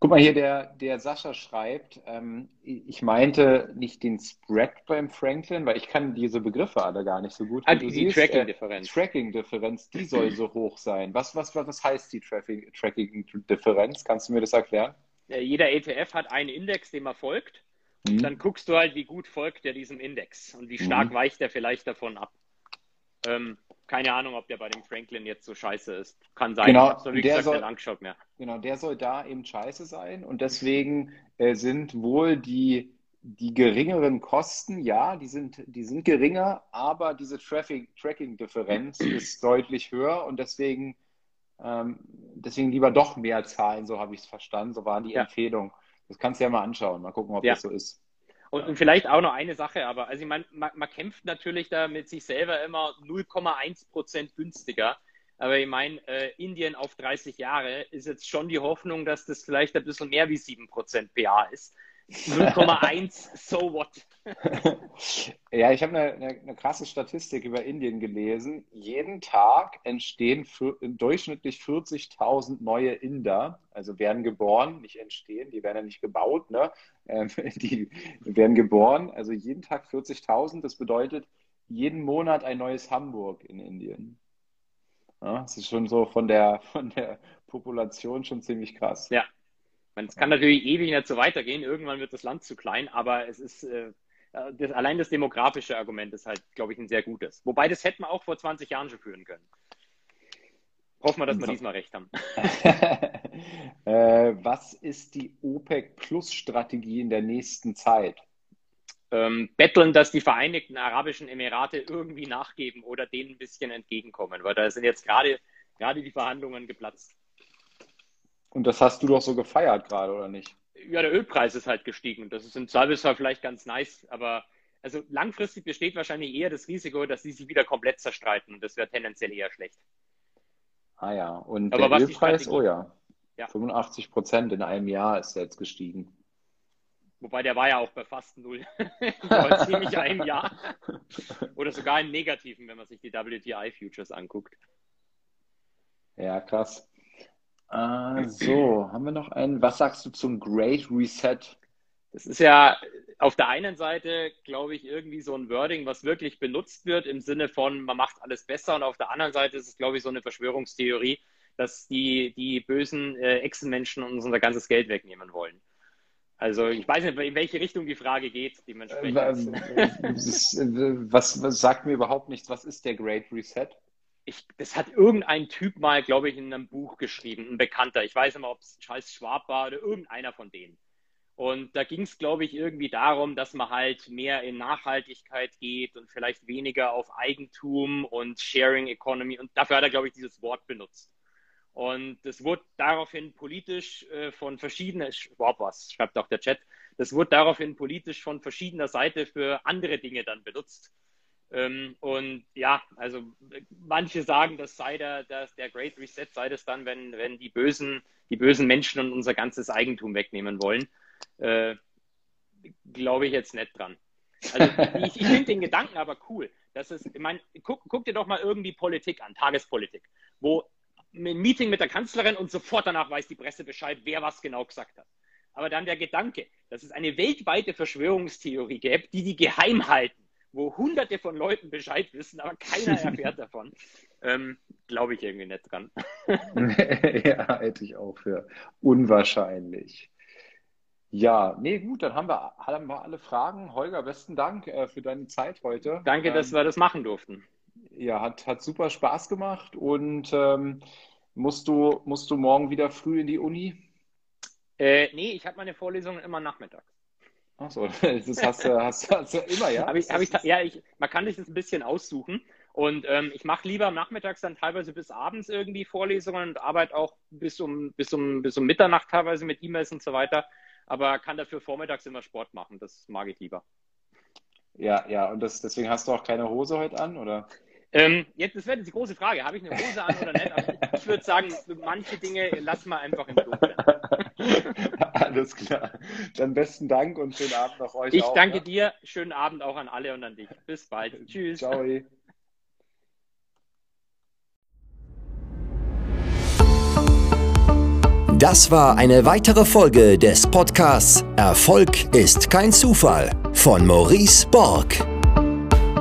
Guck mal hier, der, der Sascha schreibt, ähm, ich meinte nicht den Spread beim Franklin, weil ich kann diese Begriffe alle gar nicht so gut. Ah, die, die Tracking-Differenz. Äh, Tracking-Differenz, die soll so hoch sein. Was, was, was heißt die Tracking-Differenz? Kannst du mir das erklären? Jeder ETF hat einen Index, dem er folgt. Mhm. Dann guckst du halt, wie gut folgt er diesem Index und wie stark mhm. weicht er vielleicht davon ab. Ähm, keine Ahnung, ob der bei dem Franklin jetzt so scheiße ist. Kann sein. Genau, ich habe wie der gesagt soll, angeschaut mehr. Genau, der soll da eben scheiße sein und deswegen äh, sind wohl die, die geringeren Kosten, ja, die sind, die sind geringer, aber diese Tracking-Differenz ist deutlich höher und deswegen, ähm, deswegen lieber doch mehr zahlen, so habe ich es verstanden, so waren die ja. Empfehlungen. Das kannst du ja mal anschauen, mal gucken, ob ja. das so ist. Und, und, vielleicht auch noch eine Sache, aber also ich meine, man, man, kämpft natürlich da mit sich selber immer 0,1 Prozent günstiger. Aber ich meine, äh, Indien auf 30 Jahre ist jetzt schon die Hoffnung, dass das vielleicht ein bisschen mehr wie 7 Prozent PA ist. 0,1, so what? ja, ich habe eine, eine, eine, krasse Statistik über Indien gelesen. Jeden Tag entstehen für, durchschnittlich 40.000 neue Inder, also werden geboren, nicht entstehen, die werden ja nicht gebaut, ne? Ähm, die werden geboren, also jeden Tag 40.000. Das bedeutet jeden Monat ein neues Hamburg in Indien. Ja, das ist schon so von der, von der Population schon ziemlich krass. Ja, es kann natürlich ewig nicht so weitergehen. Irgendwann wird das Land zu klein, aber es ist äh, das, allein das demografische Argument ist halt, glaube ich, ein sehr gutes. Wobei das hätten wir auch vor 20 Jahren schon führen können. Hoffen wir, dass wir so. diesmal recht haben. äh, was ist die OPEC Plus Strategie in der nächsten Zeit? Ähm, betteln, dass die Vereinigten Arabischen Emirate irgendwie nachgeben oder denen ein bisschen entgegenkommen, weil da sind jetzt gerade gerade die Verhandlungen geplatzt. Und das hast du doch so gefeiert gerade, oder nicht? Ja, der Ölpreis ist halt gestiegen. Das ist im Zweifelsfall vielleicht ganz nice, aber also langfristig besteht wahrscheinlich eher das Risiko, dass sie sich wieder komplett zerstreiten und das wäre tendenziell eher schlecht. Ah ja, und aber der Ölpreis, oh ja, ja, 85 Prozent in einem Jahr ist jetzt gestiegen. Wobei der war ja auch bei fast null. Ziemlich einem Jahr. Oder sogar im Negativen, wenn man sich die WTI-Futures anguckt. Ja, krass. Äh, so, haben wir noch einen? Was sagst du zum Great Reset? Das ist ja auf der einen Seite, glaube ich, irgendwie so ein Wording, was wirklich benutzt wird im Sinne von, man macht alles besser. Und auf der anderen Seite ist es, glaube ich, so eine Verschwörungstheorie, dass die, die bösen äh, Echsenmenschen uns unser ganzes Geld wegnehmen wollen. Also ich weiß nicht, in welche Richtung die Frage geht, dementsprechend. Äh, was, was sagt mir überhaupt nichts? Was ist der Great Reset? Ich, das hat irgendein Typ mal, glaube ich, in einem Buch geschrieben, ein Bekannter. Ich weiß nicht mehr, ob es Charles Schwab war oder irgendeiner von denen. Und da ging es, glaube ich, irgendwie darum, dass man halt mehr in Nachhaltigkeit geht und vielleicht weniger auf Eigentum und Sharing Economy. Und dafür hat er, glaube ich, dieses Wort benutzt. Und das wurde daraufhin politisch äh, von verschiedenen, Schwab was, schreibt auch der Chat, das wurde daraufhin politisch von verschiedener Seite für andere Dinge dann benutzt. Ähm, und ja, also manche sagen, das sei der, der, der Great Reset, sei das dann, wenn, wenn die bösen, die bösen Menschen und unser ganzes Eigentum wegnehmen wollen. Äh, Glaube ich jetzt nicht dran. Also ich, ich finde den Gedanken aber cool. Das ist, ich meine, guck, guck dir doch mal irgendwie Politik an, Tagespolitik, wo ein Meeting mit der Kanzlerin und sofort danach weiß die Presse Bescheid, wer was genau gesagt hat. Aber dann der Gedanke, dass es eine weltweite Verschwörungstheorie gäbe, die die geheim halten wo hunderte von Leuten Bescheid wissen, aber keiner erfährt davon. Ähm, Glaube ich irgendwie nicht dran. ja, hätte ich auch für unwahrscheinlich. Ja, nee, gut, dann haben wir, haben wir alle Fragen. Holger, besten Dank äh, für deine Zeit heute. Danke, ähm, dass wir das machen durften. Ja, hat, hat super Spaß gemacht und ähm, musst, du, musst du morgen wieder früh in die Uni? Äh, nee, ich habe meine Vorlesungen immer nachmittags. Ach so, das hast du, hast, hast du immer, ja? Hab ich, hab ich, ja, ich, man kann sich das ein bisschen aussuchen. Und ähm, ich mache lieber nachmittags dann teilweise bis abends irgendwie Vorlesungen und arbeite auch bis um, bis um, bis um Mitternacht teilweise mit E-Mails und so weiter. Aber kann dafür vormittags immer Sport machen. Das mag ich lieber. Ja, ja, und das, deswegen hast du auch keine Hose heute an, oder? Ähm, jetzt, das wäre die große Frage. Habe ich eine Hose an oder nicht? Aber ich würde sagen, manche Dinge lassen wir einfach im Dunkeln. Alles klar. Dann besten Dank und schönen Abend noch euch. Ich auch, danke ja? dir. Schönen Abend auch an alle und an dich. Bis bald. Tschüss. Ciao. Das war eine weitere Folge des Podcasts Erfolg ist kein Zufall von Maurice Borg.